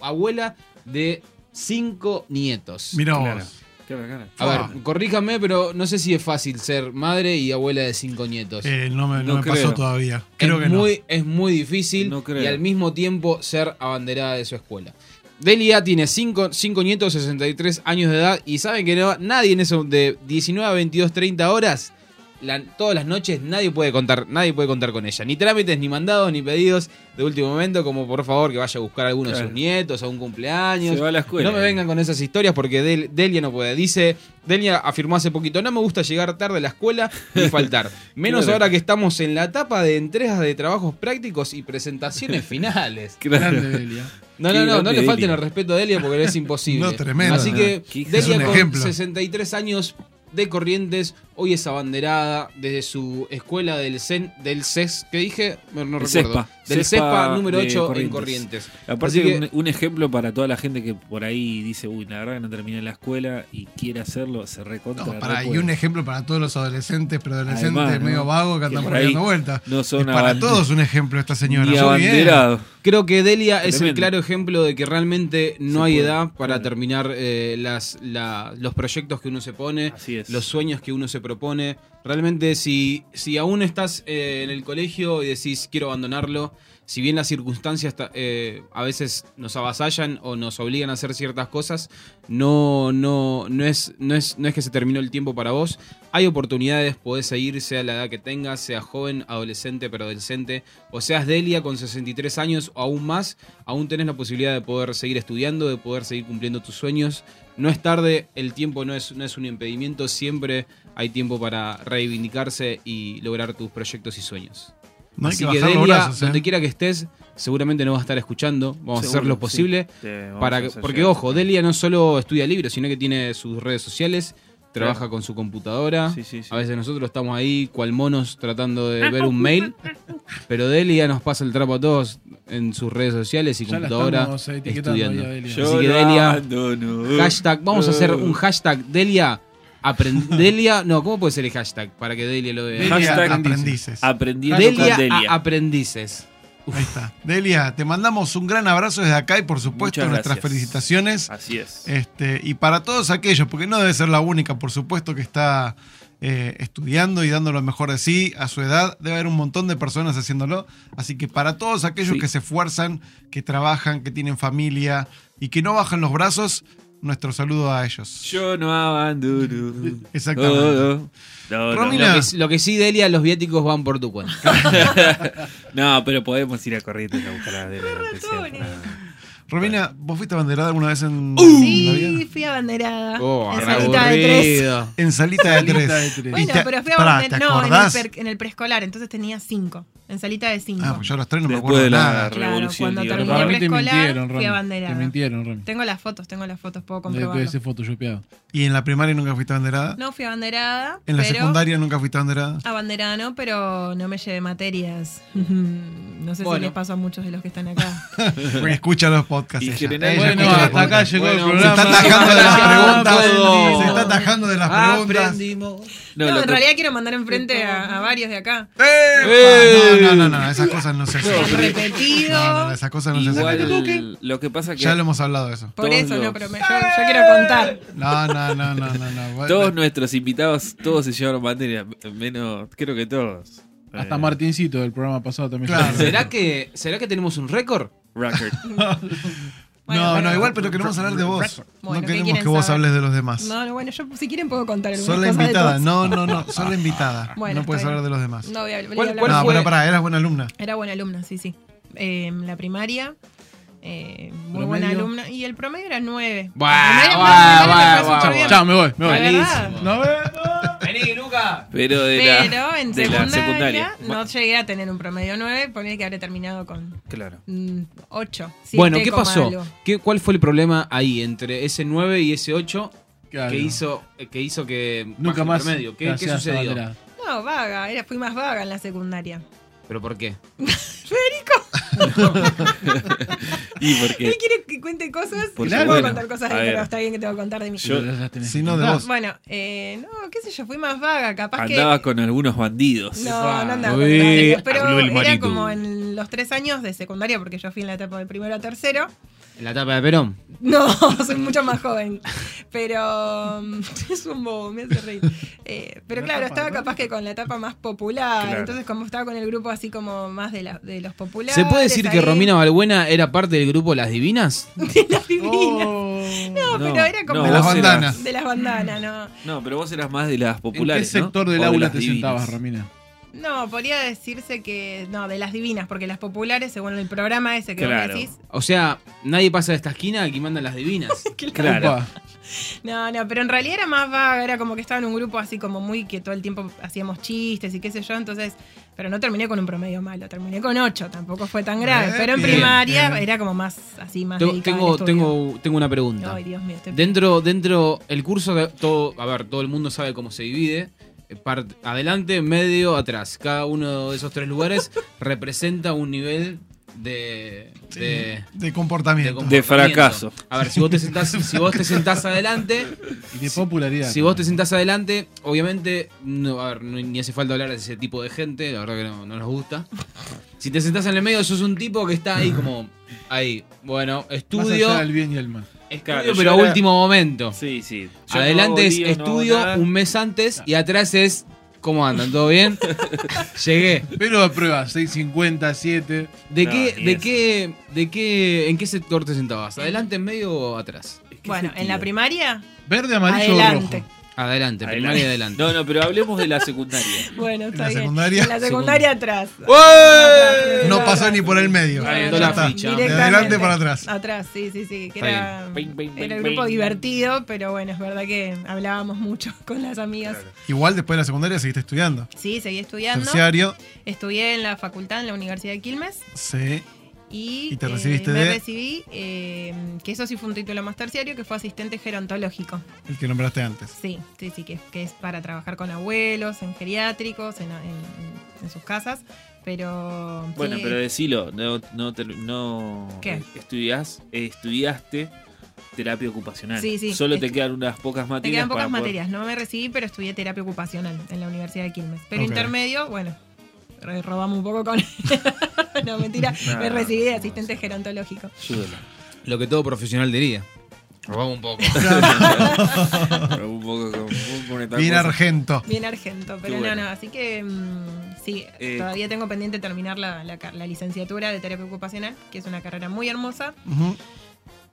abuela de cinco nietos. Mirá Claro. vos. Bacana. A ver, corríjame, pero no sé si es fácil ser madre y abuela de cinco nietos. Eh, no me, no No me creo. pasó todavía. Creo es, que muy, es muy difícil No creo. y al mismo tiempo ser abanderada de su escuela. Delia tiene 5 nietos, 63 años de edad y saben que no, nadie en eso de 19 a 22, 30 horas, la- todas las noches nadie puede contar, nadie puede contar con ella. Ni trámites, ni mandados, ni pedidos de último momento, como por favor que vaya a buscar a alguno de sus nietos a un cumpleaños. Se va a la escuela. No me vengan con esas historias porque Del- Delia no puede. Dice, Delia afirmó hace poquito, no me gusta llegar tarde a la escuela ni <laughs> faltar. Menos Claro. ahora que estamos en la etapa de entregas de trabajos prácticos y presentaciones <laughs> finales. Claro. Grande Delia. No, no, no, no le falten el respeto a Delia porque es <laughs> imposible. No, tremendo. Así que Delia con ejemplo. 63 años de Corrientes, hoy es abanderada desde su escuela del CEN, del CES, que dije, no, recuerdo. CESPA. Del CESPA CESPA número de 8 en Corrientes. Aparte, Así que- un, un ejemplo para toda la gente que por ahí dice, uy, la verdad que no terminé la escuela y quiere hacerlo, se recontra. No, y un ejemplo para todos los adolescentes, pero adolescentes Además, ¿no? medio vagos que andan Que por por ahí dando vueltas. no son Es para todos un ejemplo esta señora. Abanderado. Creo que Delia es el claro ejemplo de que realmente no Se hay puede, edad para claro. terminar eh, las, la- los proyectos que uno se pone, Así es. Los sueños que uno se propone. Realmente si, si aún estás eh, en el colegio y decís quiero abandonarlo, si bien las circunstancias ta- eh, a veces nos avasallan o nos obligan a hacer ciertas cosas, no, no, no, es, no, es, no es que se terminó el tiempo para vos. Hay oportunidades, podés seguir, sea la edad que tengas, sea joven, adolescente, pero adolescente, o seas Delia con 63 años o aún más, aún tenés la posibilidad de poder seguir estudiando, de poder seguir cumpliendo tus sueños. No es tarde, el tiempo no es, no es un impedimento, siempre hay tiempo para reivindicarse y lograr tus proyectos y sueños. No Así que que, Delia, brazos, ¿eh? donde quiera que estés, seguramente nos va a estar escuchando. Vamos a hacer lo posible. sí. Para que- porque, llegar. ojo, Delia no solo estudia libros, sino que tiene sus redes sociales, trabaja con su computadora. Sí, sí, sí. A veces nosotros estamos ahí, cual monos, tratando de ver un <laughs> mail. Pero Delia nos pasa el trapo a todos en sus redes sociales y Ya la computadora estamos etiquetando estudiando. Delia. Así que Delia, hashtag, vamos a hacer un hashtag Delia. Aprend- <laughs> Delia, no, ¿cómo puede ser el hashtag? Para que Delia lo vea. Delia Hashtag aprendices. Aprendiendo Delia, con Delia. a- aprendices. Ahí está. Delia, te mandamos un gran abrazo desde acá y por supuesto Muchas nuestras gracias. felicitaciones. Así es. Este, y para todos aquellos, porque no debe ser la única, por supuesto, que está eh, estudiando y dando lo mejor de sí a su edad, debe haber un montón de personas haciéndolo. Así que para todos aquellos Sí. que se esfuerzan, que trabajan, que tienen familia y que no bajan los brazos, nuestro saludo a ellos. Yo no abandono. Exactamente. Oh, oh. No, no, Romina. Lo que, lo que sí, Delia, los viáticos van por tu cuenta. <laughs> no, pero podemos ir a Corrientes a buscar a Delia. Romina, ¿vos fuiste abanderada alguna vez en, Uh. en la Sí, fui abanderada. Oh, en salita de tres. En salita de Salita tres. de Bueno, te- pero fui abanderada. ¿te No, en el, acordás? per- en el preescolar, entonces tenía cinco. En salita de cinco. Ah, pues yo a los tres no me acuerdo de la nada. Claro, revolución cuando liberal. terminé te preescolar, mintieron, fui abanderada. Te mintieron, Rami. Tengo las fotos, tengo las fotos, puedo comprobarlo. debe ser photoshopeado. ¿Y en la primaria nunca fuiste abanderada? No fui abanderada. ¿En la secundaria nunca fuiste abanderada? Abanderada no, pero no me llevé materias. <laughs> no sé Bueno. si les pasó a muchos de los que están acá. <laughs> Escucha los podcasts. Y ella. Ella Bueno, hasta acá llegó el Bueno, Se programa. está atajando de las preguntas. Se está atajando de las preguntas. Aprendimos. No, No, en que- realidad quiero mandar enfrente a, a varios de acá. ¡Epa! No, no, no, no, esas cosas no se hacen. repetido. No, no, esas cosas no se hacen. Lo que pasa que Ya lo hemos hablado de eso. Por eso, los- no, pero me- yo, yo quiero contar. No, no, no, no, no. no. Bueno, todos nuestros invitados, todos se llevaron materia, menos, creo que todos. Hasta Eh, Martincito del programa pasado también. Claro. ¿Será que, ¿Será que tenemos un récord? Record. <laughs> Bueno, no, bueno. no, igual, pero queremos hablar de vos. Bueno, no ¿qué queremos que vos saber? hables de los demás. No, no, bueno, yo si quieren puedo contar algunas Sos la invitada. No, no, no. Sos la <laughs> invitada. Bueno, no puedes hablar de los demás. No voy a, voy a ¿Cuál- hablar. cuál No, fue? pero pará, eras buena alumna. Era buena alumna, sí, sí. Eh, la primaria, eh, muy ¿Promedio? buena alumna. Y el promedio era 9. Buah, el promedio, buah, el promedio me buah, fue buah, súper buah. bien. Chao, me voy, me ¿De voy. No veo. Vení, Luca. Pero de Pero la, en de la secundaria, secundaria. no llegué a tener un promedio 9, ponía que habré terminado con Claro. 8. Bueno, ¿qué pasó? ¿Qué, ¿Cuál fue el problema ahí entre ese 9 y ese 8 Claro. que hizo que hizo que Nunca más. promedio? ¿Qué, qué sucedió? No, vaga, era, fui más vaga en la secundaria. ¿Pero por qué? <laughs> <laughs> Y porque ¿Él quiere que cuente cosas? Por yo puedo contar cosas de él, pero está bien que te voy a contar de mí. Yo- Si no, de contar. vos. Bueno, eh, no, qué sé yo, fui más vaga, capaz andaba que... con algunos bandidos. No, no andaba con bandidos, pero era como en los tres años de secundaria, porque yo fui en la etapa de primero a tercero. En la tapa de Perón. <laughs> No, soy mucho más joven. Pero mm, <laughs> es un bobo, me hace reír. Eh, pero La claro, estaba ¿no? capaz que con la etapa más popular. Claro. Entonces, como estaba con el grupo así como más de, la, de los populares. ¿Se puede decir que Romina Balbuena era parte del grupo Las Divinas? <laughs> De las divinas. Oh. No, No, pero era como. no, De las bandanas. eras- De las bandanas, no. No, pero vos eras más de las ¿En populares. qué ¿no? sector del O de aula te divinas. sentabas, Romina? No, podría decirse que. No, de las divinas, porque las populares, según el programa ese que Claro. vos decís. O sea, nadie pasa de esta esquina, aquí mandan Las Divinas. <laughs> Claro. Opa. No, no, pero en realidad era más vaga, era como que estaba en un grupo así como muy que todo el tiempo hacíamos chistes y qué sé yo, entonces, pero no terminé con un promedio malo, terminé con 8, tampoco fue tan grave, Eh, pero en primaria bien. era como más así, más tengo, tengo, tengo, tengo una pregunta. Ay, Dios mío, estoy- Dentro, dentro, el curso, de todo, a ver, todo el mundo sabe cómo se divide. Part- adelante, medio, atrás. Cada uno de esos tres lugares <laughs> representa un nivel de, de, De de comportamiento. comportamiento. De fracaso. A ver, si vos te sentás, si vos te sentás adelante, <laughs> Y de popularidad. si vos te sentás adelante, obviamente, no, a ver, no- ni hace falta hablar de ese tipo de gente, la verdad que no, no nos gusta. Si te sentás en el medio, sos un tipo que está ahí como, ahí, bueno, Más estudio, allá del bien y el mal. Estudio Claro, pero a era- último momento. Sí, sí. Yo no Adelante hago es lío, estudio un mes antes y atrás es ¿cómo andan? ¿Todo bien? <laughs> Llegué. Pero a prueba, 6.50, 7. ¿De No, qué, de qué, de qué, en qué sector te sentabas? ¿Adelante, en medio o atrás? ¿En qué Bueno, en la primaria, Verde, amarillo o rojo. Adelante, primaria y adelante. No, no, pero hablemos de la secundaria. <laughs> Bueno, En está la bien. secundaria. La secundaria atrás. No pasó ni por el medio. Ahí la ficha. De adelante para atrás. Atrás, sí, sí, sí. Que era, bien. Bing, bing, era el grupo bing. divertido, pero bueno, es verdad que hablábamos mucho <laughs> con las amigas. Igual después de la secundaria seguiste estudiando. Sí, seguí estudiando. Terciario. Estudié en la facultad, en la Universidad de Quilmes. Sí. Y, ¿Y te eh, recibiste me de? recibí, eh, que eso sí fue un título más terciario, que fue asistente gerontológico. El que nombraste antes. Sí, sí, sí, que, que es para trabajar con abuelos, en geriátricos, en, en- en sus casas. Pero. Bueno, sí, pero decilo, no, no, te- no ¿Qué? estudiás, estudiaste terapia ocupacional. Sí, sí. Solo te que- quedan unas pocas Me materias. quedan pocas para poder- materias. No me recibí, pero estudié terapia ocupacional en la Universidad de Quilmes. Pero intermedio, bueno, robamos un poco con. <laughs> no, mentira. <laughs> me recibí de no, asistente gerontológico. Lo que todo profesional diría. Robamos un poco. <laughs> Un poco con, con esta Bien cosa. argento. Bien argento, pero bueno. no, no. Así que mm, sí, Eh, todavía tengo pendiente terminar la, la licenciatura de terapia ocupacional, que es una carrera muy hermosa.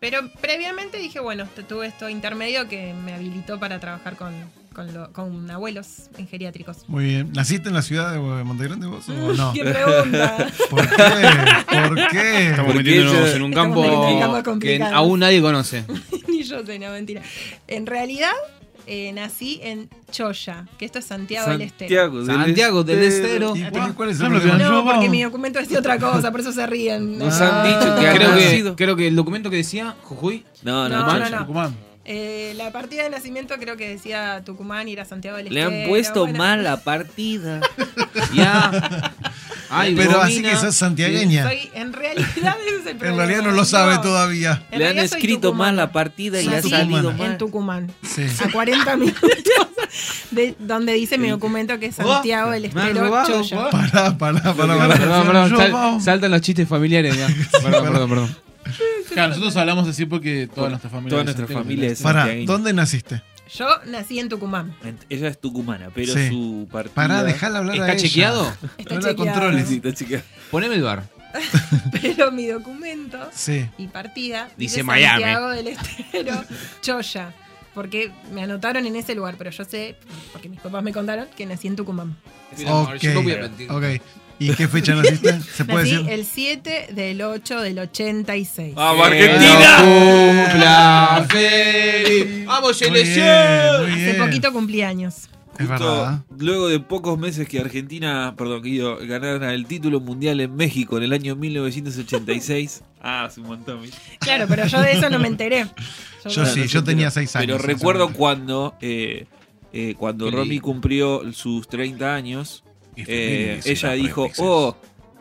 Pero previamente dije, bueno, tuve esto intermedio que me habilitó para trabajar con, con, lo- con abuelos en geriátricos. Muy bien. ¿Naciste en la ciudad de Montegrande vos o no? <laughs> ¿Qué pregunta? ¿Por qué? ¿Por qué? Estamos metiéndonos en un campo que aún nadie conoce. <laughs> Ni yo sé, no, mentira. En realidad, eh, nací en Choya, que esto es Santiago del Estero. Santiago del Santiago del Estero. ¿Y cuál, cuál es el No, No, porque mi documento decía otra cosa, por eso se ríen. Nos No. han dicho que ha Creo que, nacido. creo que el documento que decía Jujuy. No, no, No, no. no. Eh, la partida de nacimiento creo que decía Tucumán y era Santiago del Le Estero. han puesto bueno. mal la partida. <laughs> Ya. Ay, Pero así que sos santiagueña. Soy, en realidad ese es el <laughs> En problema. realidad no lo sabe todavía. En Le han escrito tucumana. mal la partida y ha salido mal. en Tucumán. Sí. A 40 <laughs> minutos de donde dice mi documento que es Santiago del Estero. Pará, pará, pará, saltan los chistes familiares ya. Perdón, perdón, perdón. Claro, nosotros hablamos así porque toda nuestra familia. Toda es nuestra Santiago familia es Pará, santiagueña. ¿dónde naciste? Yo nací en Tucumán. Ella es tucumana, pero Sí. su partida. Pará, dejala hablar a ¿Está ella. chequeado? Está No la chequeado. controles. Sí, está chica. Poneme el bar. <laughs> Pero mi documento Sí. y partida Dice Miami. Santiago del Estero <laughs> Choya. Porque me anotaron en ese lugar, pero yo sé, porque mis papás me contaron, que nací en Tucumán. Ok. Yo no voy a mentir. Ok. ¿Y qué fecha naciste? ¿Se puede Nací decir? el 7 del 8 del 86. ¡Vamos, Argentina! feliz. ¡Vamos, selección! Hace poquito cumpleaños. Es Justo verdad. luego de pocos meses que Argentina, perdón, Guido, ganara el título mundial en México en el año 1986. <laughs> Ah, hace un montón. ¿viste? Claro, pero yo de eso no me enteré. Yo sí, yo tenía seis años. Pero recuerdo cuando, eh, eh, cuando Romy cumplió sus 30 años, eh, ella dijo, oh,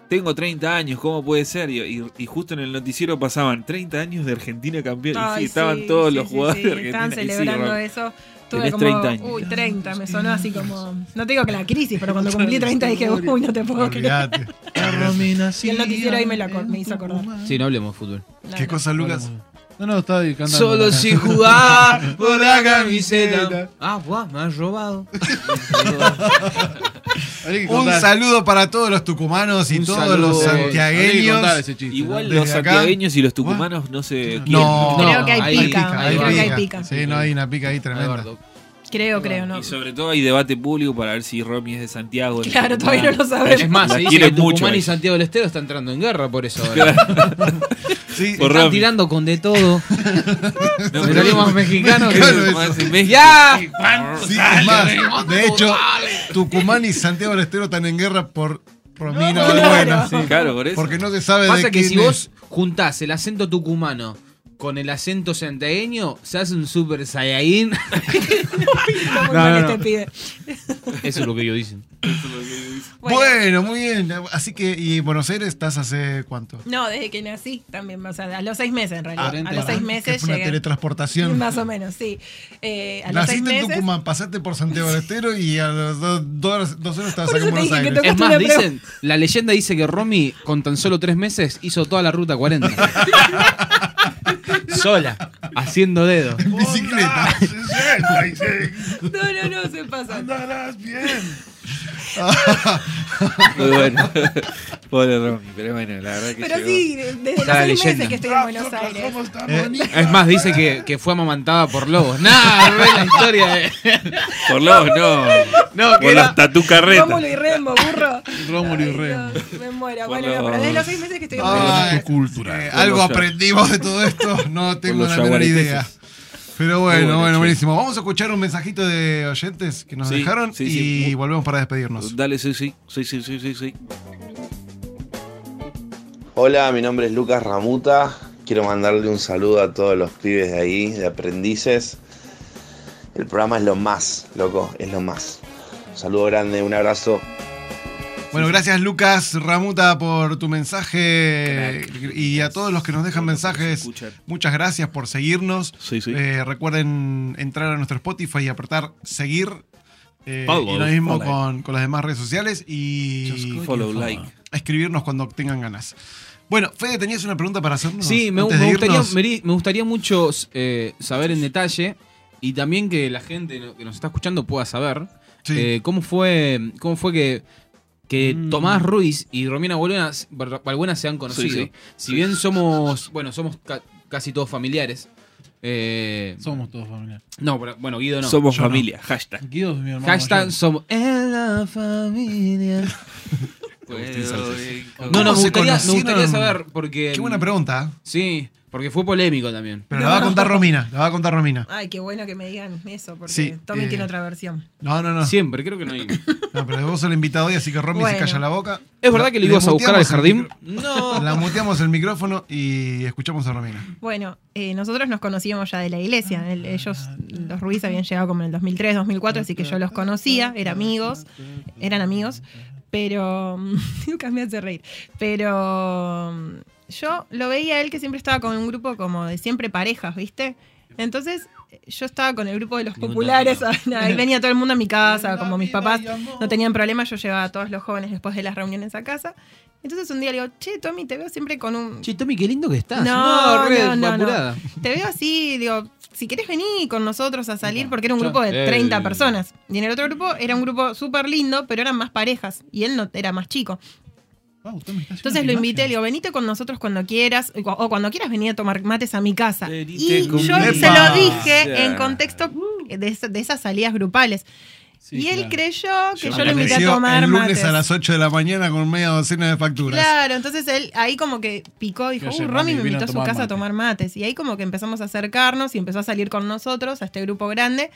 tengo 30 años, ¿cómo puede ser? Y, y- y justo en el noticiero pasaban 30 años de Argentina campeón. y sí, estaban sí, todos sí, los jugadores sí, de Argentina. Estaban y sí, celebrando eso. Tuve como, 30 años. uy, 30, me sonó así <laughs> como, no te digo que la crisis, pero cuando <laughs> cumplí 30 dije, uy, no te puedo creer. <laughs> Y el noticiero ahí me, la, me hizo acordar. Sí, no hablemos de fútbol. ¿Qué cosa, Lucas? No, no, estaba ahí cantando. Solo si jugar <laughs> por la camiseta. Ah, guau, me has robado. <laughs> Un saludo para todos los tucumanos y Un todos saludo. los que santiagueños. contar ese chiste, Igual Desde los acá- santiagueños y los tucumanos no se quieren. No, Creo que hay pica, creo que hay pica. Sí, no hay una pica ahí tremenda. Creo, creo, ¿no? Y sobre todo hay debate público para ver si Romy es de Santiago. o de Claro, todavía no lo sabemos. Es más, se dice que Tucumán y. Santiago del Estero están entrando en guerra por eso ahora. <laughs> Sí, Por Están Romy. tirando con de todo. <laughs> No, <laughs> Me salió más mexicano que... Claro. ¡Ya! sí, es más, de hecho, Tucumán y Santiago del Estero están en guerra por Romina Claro. Balbuena. Sí. Claro, por eso. Porque no se sabe Pasa de que quién si es. vos juntás el acento tucumano con el acento santiagueño, se hace un super saiyajin. <laughs> <laughs> No, no, este no. pibe. Eso es lo que ellos dicen. <laughs> Bueno. Bueno, muy bien. Así que, ¿y en Buenos Aires estás hace cuánto? No, desde que nací también, o sea, a los seis meses en realidad. Ah, a los seis Que meses fue una llegué. teletransportación. Más o menos, sí. Eh, a los seis Naciste en meses. Tucumán, pasaste por Santiago del Estero y a los dos, dos, dos horas estabas Por acá en Buenos Aires. Es más, dicen, la leyenda dice que Romy, con tan solo tres meses, hizo toda la ruta 40. Sola, haciendo dedo. En bicicleta. No, no, no, se pasa. Andarás bien. <laughs> Muy bueno. <laughs> Pobre Romy, pero bueno, la verdad que Pero llegó. sí, de- desde los seis leyenda. meses que estoy en Buenos Aires. Eh, Es más, dice que, que fue amamantada por lobos. Nada, re la historia de... <laughs> Por los, no. No, que Por era... las tatu carretas. Rómulo y Rembo, burro. Rómulo y Remo. Dios, me muero. Por Bueno, no, los- pero desde los seis meses que estoy en Buenos Ay, Aires. cultura. eh, algo los- aprendimos de todo esto, no tengo los la menor idea. Pero bueno, bueno, buenísimo. Vamos a escuchar un mensajito de oyentes que nos Sí, dejaron sí, y sí. volvemos para despedirnos. Dale, sí, sí. Sí, sí, sí, sí, sí. Hola, mi nombre es Lucas Ramuta. Quiero mandarle un saludo a todos los pibes de ahí, de aprendices. El programa es lo más, loco, es lo más. Un saludo grande, un abrazo. Bueno, gracias Lucas Ramuta por tu mensaje y a todos los que nos dejan mensajes. Muchas gracias por seguirnos. Sí, sí. Eh, recuerden entrar a nuestro Spotify y apretar seguir. Eh, Follow, y lo mismo con, con las demás redes sociales y Follow, like. escribirnos cuando tengan ganas. Bueno, Fede, ¿tenías una pregunta para hacernos? Sí, me, antes me de gustaría, irnos? me, me gustaría mucho eh, saber en detalle y también que la gente que nos está escuchando pueda saber Sí. eh, cómo fue cómo fue que, que Mm. Tomás Ruiz y Romina Balbuena, se han conocido. Sí, sí. Si bien somos, bueno, somos ca- casi todos familiares, Eh, Somos todos familia. no, pero, bueno, Guido no. Somos Yo no. familia, hashtag. Guido es mi hermano. Hashtag mayor. somos en la familia. <laughs> No, no, ¿Cómo me se gustaría, me gustaría saber porque. Qué buena pregunta. Sí, porque fue polémico también. Pero la va a contar Romina. La va a contar Romina. Ay, qué bueno que me digan eso, porque Sí, Tommy eh, tiene otra versión. No, no, no. Siempre, creo que no hay. <laughs> No, pero vos sos el invitado hoy, así que Romy se calla la boca. ¿Es verdad que le ibas a buscar al jardín? <laughs> No. La muteamos el micrófono y escuchamos a Romina. Bueno, eh, nosotros nos conocíamos ya de la iglesia. El- ellos, los Ruiz, habían llegado como en el 2003, 2004, así que yo los conocía, eran amigos, eran amigos, pero. <laughs> Lucas me hace reír. Pero. mm, Yo lo veía a él que siempre estaba con un grupo como de siempre parejas, ¿viste? Entonces. Yo estaba con el grupo de los Ningún populares, <laughs> ahí venía todo el mundo a mi casa, como mis papás no tenían problema, yo llevaba a todos los jóvenes después de las reuniones a casa. Entonces un día le digo, che, Tommy, te veo siempre con un, Che, Tommy, qué lindo que estás. no, re no, no, no. apurada. Te veo así, digo, si querés venir con nosotros a salir, porque era un grupo de Eh. 30 personas. Y en el otro grupo era un grupo súper lindo, pero eran más parejas. Y él no era más chico. Wow, usted me está haciendo Entonces lo invité, le digo, venite con nosotros cuando quieras, o cuando quieras venir a tomar mates a mi casa. Venite Y yo se lo dije en contexto de, esa- de esas salidas grupales. Sí, y él claro. creyó que yo, lo invité a tomar el lunes mates. a las 8 de la mañana con media docena de facturas. Claro, entonces él ahí como que picó, dijo, Oye, uh, Romy, me invitó a su casa a mate". tomar mates. Y ahí como que empezamos a acercarnos y empezó a salir con nosotros, a este grupo grande.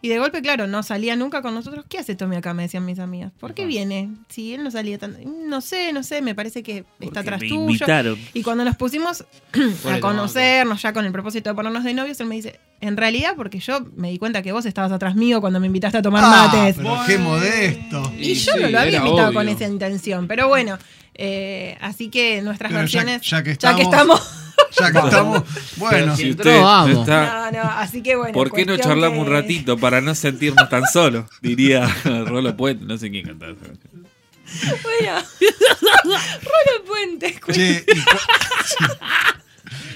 Y de golpe, claro, no salía nunca con nosotros. ¿Qué hace Tommy acá? Me decían mis amigas. ¿Por qué viene? Si él no salía tan... No sé, no sé, me parece que está Porque atrás me tuyo. invitaron. Y cuando nos pusimos <clears throat> a conocernos ya con el propósito de ponernos de novios, él me dice, en realidad porque yo me di cuenta que vos estabas atrás mío cuando me invitaste a tomar Ah, mates. pero qué modesto. Y Y yo sí, no lo había era invitado obvio. con esa intención, pero bueno, eh, así que nuestras Pero ya- versiones. ya que ya que estamos- estamos. Ya que estamos. Bueno, Si usted entró, vamos. está- No, no, así que bueno. ¿Por qué no charlamos que- un ratito para no sentirnos tan solos? Diría <laughs> Rolo Puente, no sé quién cantaba esa canción. Bueno, <laughs> Rolo Puente. che, ¿y, cu-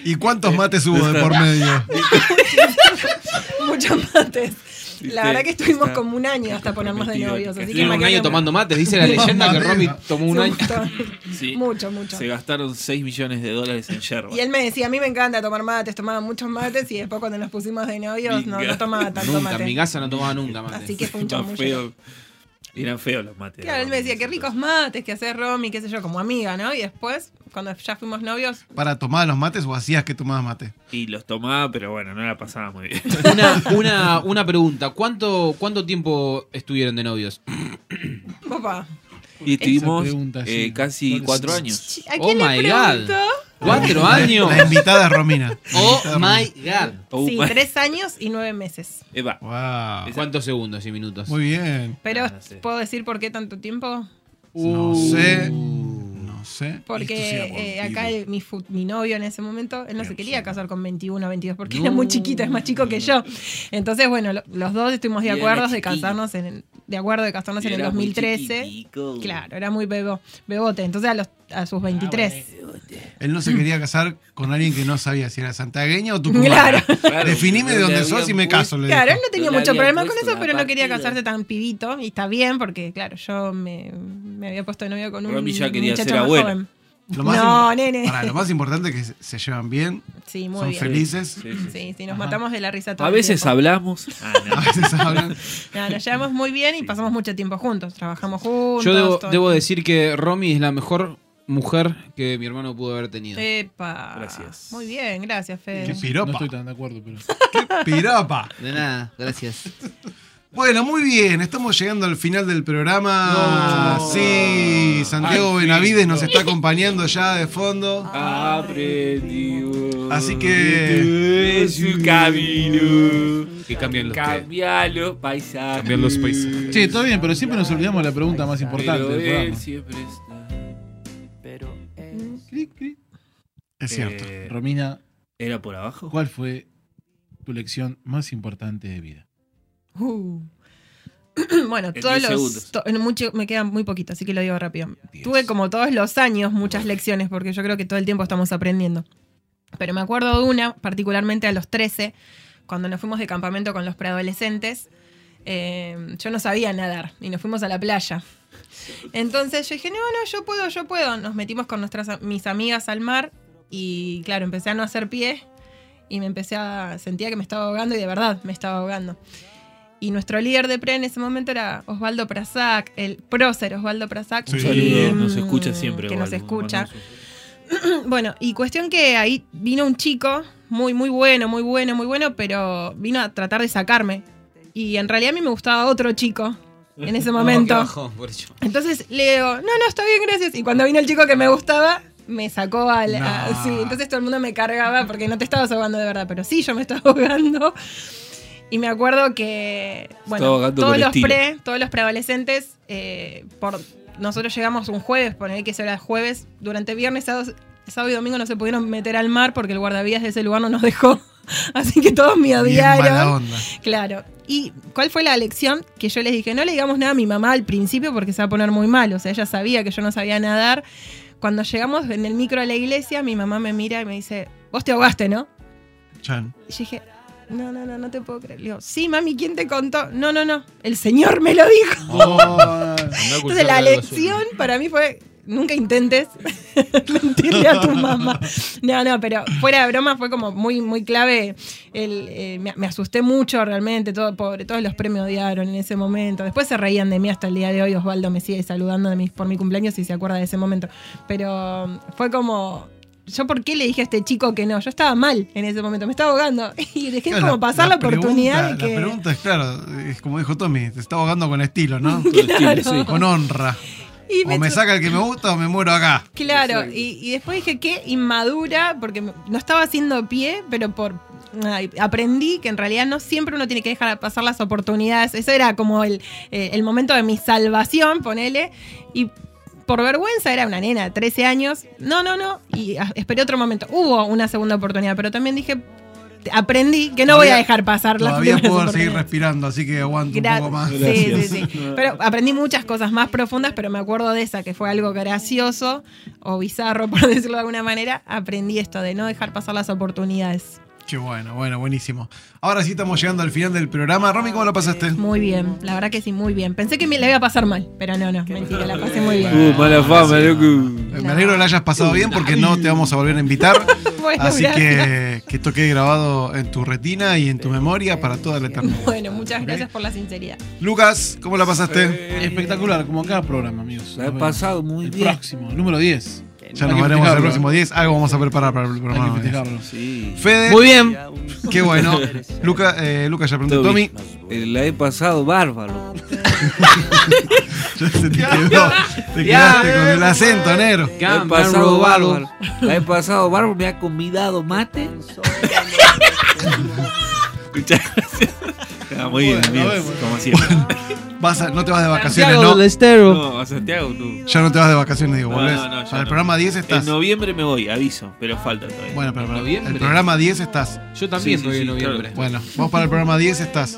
¿y cuántos mates hubo de por medio? <laughs> Muchos mates. La verdad que estuvimos está como un año hasta ponernos de novios. Así que un año tomando mates. Dice la <laughs> leyenda que Romy tomó un año. <laughs> Sí. Mucho, mucho. Se gastaron 6 millones de dólares en yerba. Y él me decía, a mí me encanta tomar mates, tomaba muchos mates y después cuando nos pusimos de novios no, no tomaba tanto Nunca, en mate. mi casa no tomaba nunca mates. Así que fue un Más chamuyo. Eran feos los mates. Claro, él me decía, qué ricos mates que hace Romy, qué sé yo, como amiga, ¿no? Y después, cuando ya fuimos novios, ¿Para tomar los mates o hacías que tomabas mate? Y los tomaba, pero bueno, no la pasaba muy bien. <laughs> Una, una, una pregunta. ¿Cuánto, ¿Cuánto tiempo estuvieron de novios? papá, Y estuvimos pregunta, sí. eh, casi No, 4 sí. años. ¿a Oh le my God. ¿Cuatro años? La invitada Romina. La Oh invitada es Romina. my god. Oh, sí, my- tres años y nueve meses. Eva, Wow. ¿Cuántos segundos y minutos? Muy bien. Pero, Ah, no sé. ¿puedo decir por qué tanto tiempo? No sé. No sé. Porque eh, acá el- mi, fu- mi novio en ese momento, él no se quería casar con 21 o 22 porque No. era muy chiquito, es más chico que yo. Entonces, bueno, lo- los dos estuvimos de acuerdo de casarnos en el, de acuerdo de casarnos en el Era muy 2013. chiquitico. Claro, era muy bebo, bebote. Entonces a, los, a sus 23. Él no se quería casar con alguien que no sabía si era santagueña o tucumana. Claro. Claro, Definime de dónde sos y me caso. Le Claro, él no tenía mucho problema con eso, pero no quería casarse tan pibito. Y está bien, porque claro, yo me, me había puesto de novio con un Romy ya quería muchacho ser más abuela. joven. Lo más no, nene. Pará, lo más importante es que se- llevan bien, Sí, muy son bien. felices. Sí, sí, sí. Sí, sí, nos Ajá. matamos de la risa todo A veces tiempo. hablamos. Ah, no. A veces <laughs> hablan. No, nos llevamos muy bien y pasamos mucho tiempo juntos. Trabajamos juntos. Yo debo, debo decir que Romy es la mejor mujer que mi hermano pudo haber tenido. Epa. Gracias. Muy bien, gracias, Fede. Qué No piropa. estoy tan de acuerdo, pero. <laughs> Qué piropa. De nada, gracias. Bueno, muy bien, estamos llegando al final del programa. Sí, Santiago Benavides nos está acompañando ya de fondo. Aprendió. Así que- Es su camino. Que cambian los los paisajes. Cambian los paisajes. Sí, todo bien, pero siempre nos olvidamos de la pregunta más importante Pero él siempre está. Es cierto. Eh, Romina, ¿Era por abajo? ¿cuál fue tu lección más importante de vida? Uh. <clears throat> bueno, En todos 10 los. segundos. to- en mucho, me queda muy poquito, así que lo digo rápido. Tuve como todos los años muchas lecciones, porque yo creo que todo el tiempo estamos aprendiendo. Pero me acuerdo de una, particularmente a los 13, cuando nos fuimos de campamento con los preadolescentes. eh, yo no sabía nadar y nos fuimos a la playa. Entonces yo dije, no, no, yo puedo, yo puedo. Nos metimos con nuestras mis amigas al mar y claro, empecé a no hacer pie y me empecé a sentía que me estaba ahogando y de verdad me estaba ahogando. Y nuestro líder de pre en ese momento era Osvaldo Prazac, el prócer Osvaldo Prazac. Sí. Y, saludo, nos mm, escucha siempre. Que nos escucha. <clears throat> Bueno, y cuestión que ahí vino un chico muy, muy bueno, muy bueno, muy bueno, pero vino a tratar de sacarme. Y en realidad a mí me gustaba otro chico en ese <laughs> momento. Entonces le digo, no, no, está bien, gracias. Y cuando vino el chico que me gustaba, me sacó al. No. a- sí, entonces todo el mundo me cargaba porque no te estabas ahogando de verdad, pero sí, yo me <laughs> estaba ahogando. Y me acuerdo que, bueno, todos los pre, todos los preadolescentes, eh, por, nosotros llegamos un jueves, poner que eso era jueves, durante viernes, sábado, sábado y domingo no se pudieron meter al mar porque el guardavías de ese lugar no nos dejó. <laughs> Así que todos me odiaron. Claro. ¿Y cuál fue la lección? Que yo les dije, no le digamos nada a mi mamá al principio porque se va a poner muy mal. O sea, ella sabía que yo no sabía nadar. Cuando llegamos en el micro a la iglesia, mi mamá me mira y me dice, vos te ahogaste, ¿no? Chan. Y yo dije, no, no, no, no te puedo creer. Le digo, sí, mami, ¿quién te contó? No, no, no, el Señor me lo dijo. Oh, Entonces la lección para mí fue, nunca intentes <laughs> mentirle a tu mamá. No, no, pero fuera de broma fue como muy, muy clave. El, eh, me, me asusté mucho realmente, todo, pobre, todos los premios odiaron en ese momento. Después se reían de mí hasta el día de hoy. Osvaldo me sigue saludando de mis- por mi cumpleaños y se acuerda de ese momento. Pero um, fue como... ¿Yo por qué le dije a este chico que no? Yo estaba mal en ese momento, me estaba ahogando. <laughs> Y dejé Claro, como pasar la, oportunidad de que... La pregunta es, claro, es como dijo Tommy, te está ahogando con estilo, ¿no? <laughs> El estilo, sí. Con honra. Y O me saca el que me gusta o me muero acá. Claro, y, y después dije qué inmadura, porque no estaba haciendo pie, pero por ay, aprendí que en realidad no siempre uno tiene que dejar pasar las oportunidades. Eso era como el, eh, el momento de mi salvación, ponele. Y por vergüenza era una nena de 13 años. No, no, no. Y esperé otro momento. Hubo una segunda oportunidad, pero también dije, aprendí que no voy a dejar pasar las Todavía puedo seguir respirando, así que aguanto Gra- un poco más. Sí, sí, sí. <laughs> Pero aprendí muchas cosas más profundas, pero me acuerdo de esa, que fue algo gracioso o bizarro, <laughs> por decirlo de alguna manera. Aprendí esto de no dejar pasar las oportunidades. Qué bueno, bueno, buenísimo. Ahora sí estamos llegando al final del programa. Romy, ¿cómo lo pasaste? Muy bien, la verdad que sí, muy bien. Pensé que me la iba a pasar mal, pero no, no, mentira, la pasé muy bien. Uh, mala fama, loco. Me alegro que la hayas pasado bien porque no te vamos a volver a invitar. <laughs> Bueno, Así gracias. que que esto quede grabado en tu retina y en tu memoria para toda la eternidad. Bueno, muchas gracias por la sinceridad. Lucas, ¿cómo la pasaste? Espectacular, como cada programa, amigos. La he pasado muy El bien. próximo, número 10. Ya nos veremos el próximo 10. Algo vamos a preparar para el Hay programa. que festejarlo. Sí. Fede, Muy bien. qué bueno. <laughs> Luca, eh, Lucas ya preguntó. Tommy, Eh, La he pasado bárbaro. <laughs> ya se te quedó. Te quedaste con el acento, negro. La he pasado bárbaro. La he pasado bárbaro. Me ha convidado mate. <laughs> Muchas gracias. Ah, muy bien, amigos. Como siempre. Vas a- no te vas de vacaciones, Santiago ¿no? del Estero. No, a Santiago tú. Ya no te vas de vacaciones, digo, No, volvés. no, no, ya para el no. programa 10 estás. En noviembre me voy, aviso, pero falta todavía. Bueno, pero para ¿Noviembre? el programa 10 estás. Yo también Sí, sí, voy en sí, noviembre. Bueno, vos para el programa 10 estás.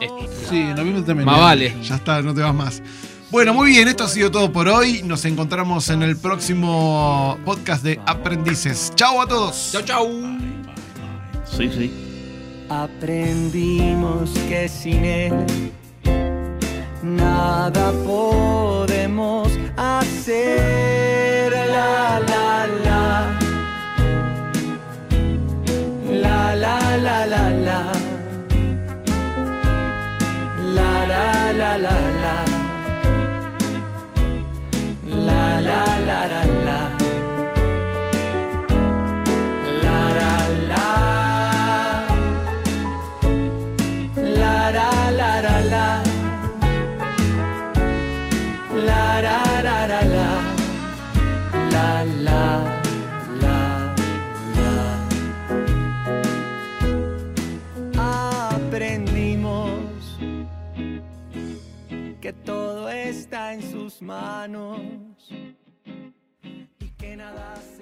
Sí, en noviembre también. Más vale. Ya está, no te vas más. Bueno, muy bien, esto ha sido todo por hoy. Nos encontramos en el próximo podcast de Aprendices. Chao a todos. Chau, chau. Sí, sí. Aprendimos que sin él nada podemos hacer. La la la. La la la la la. La la la la la. La la la la la. Está en sus manos y que nada se.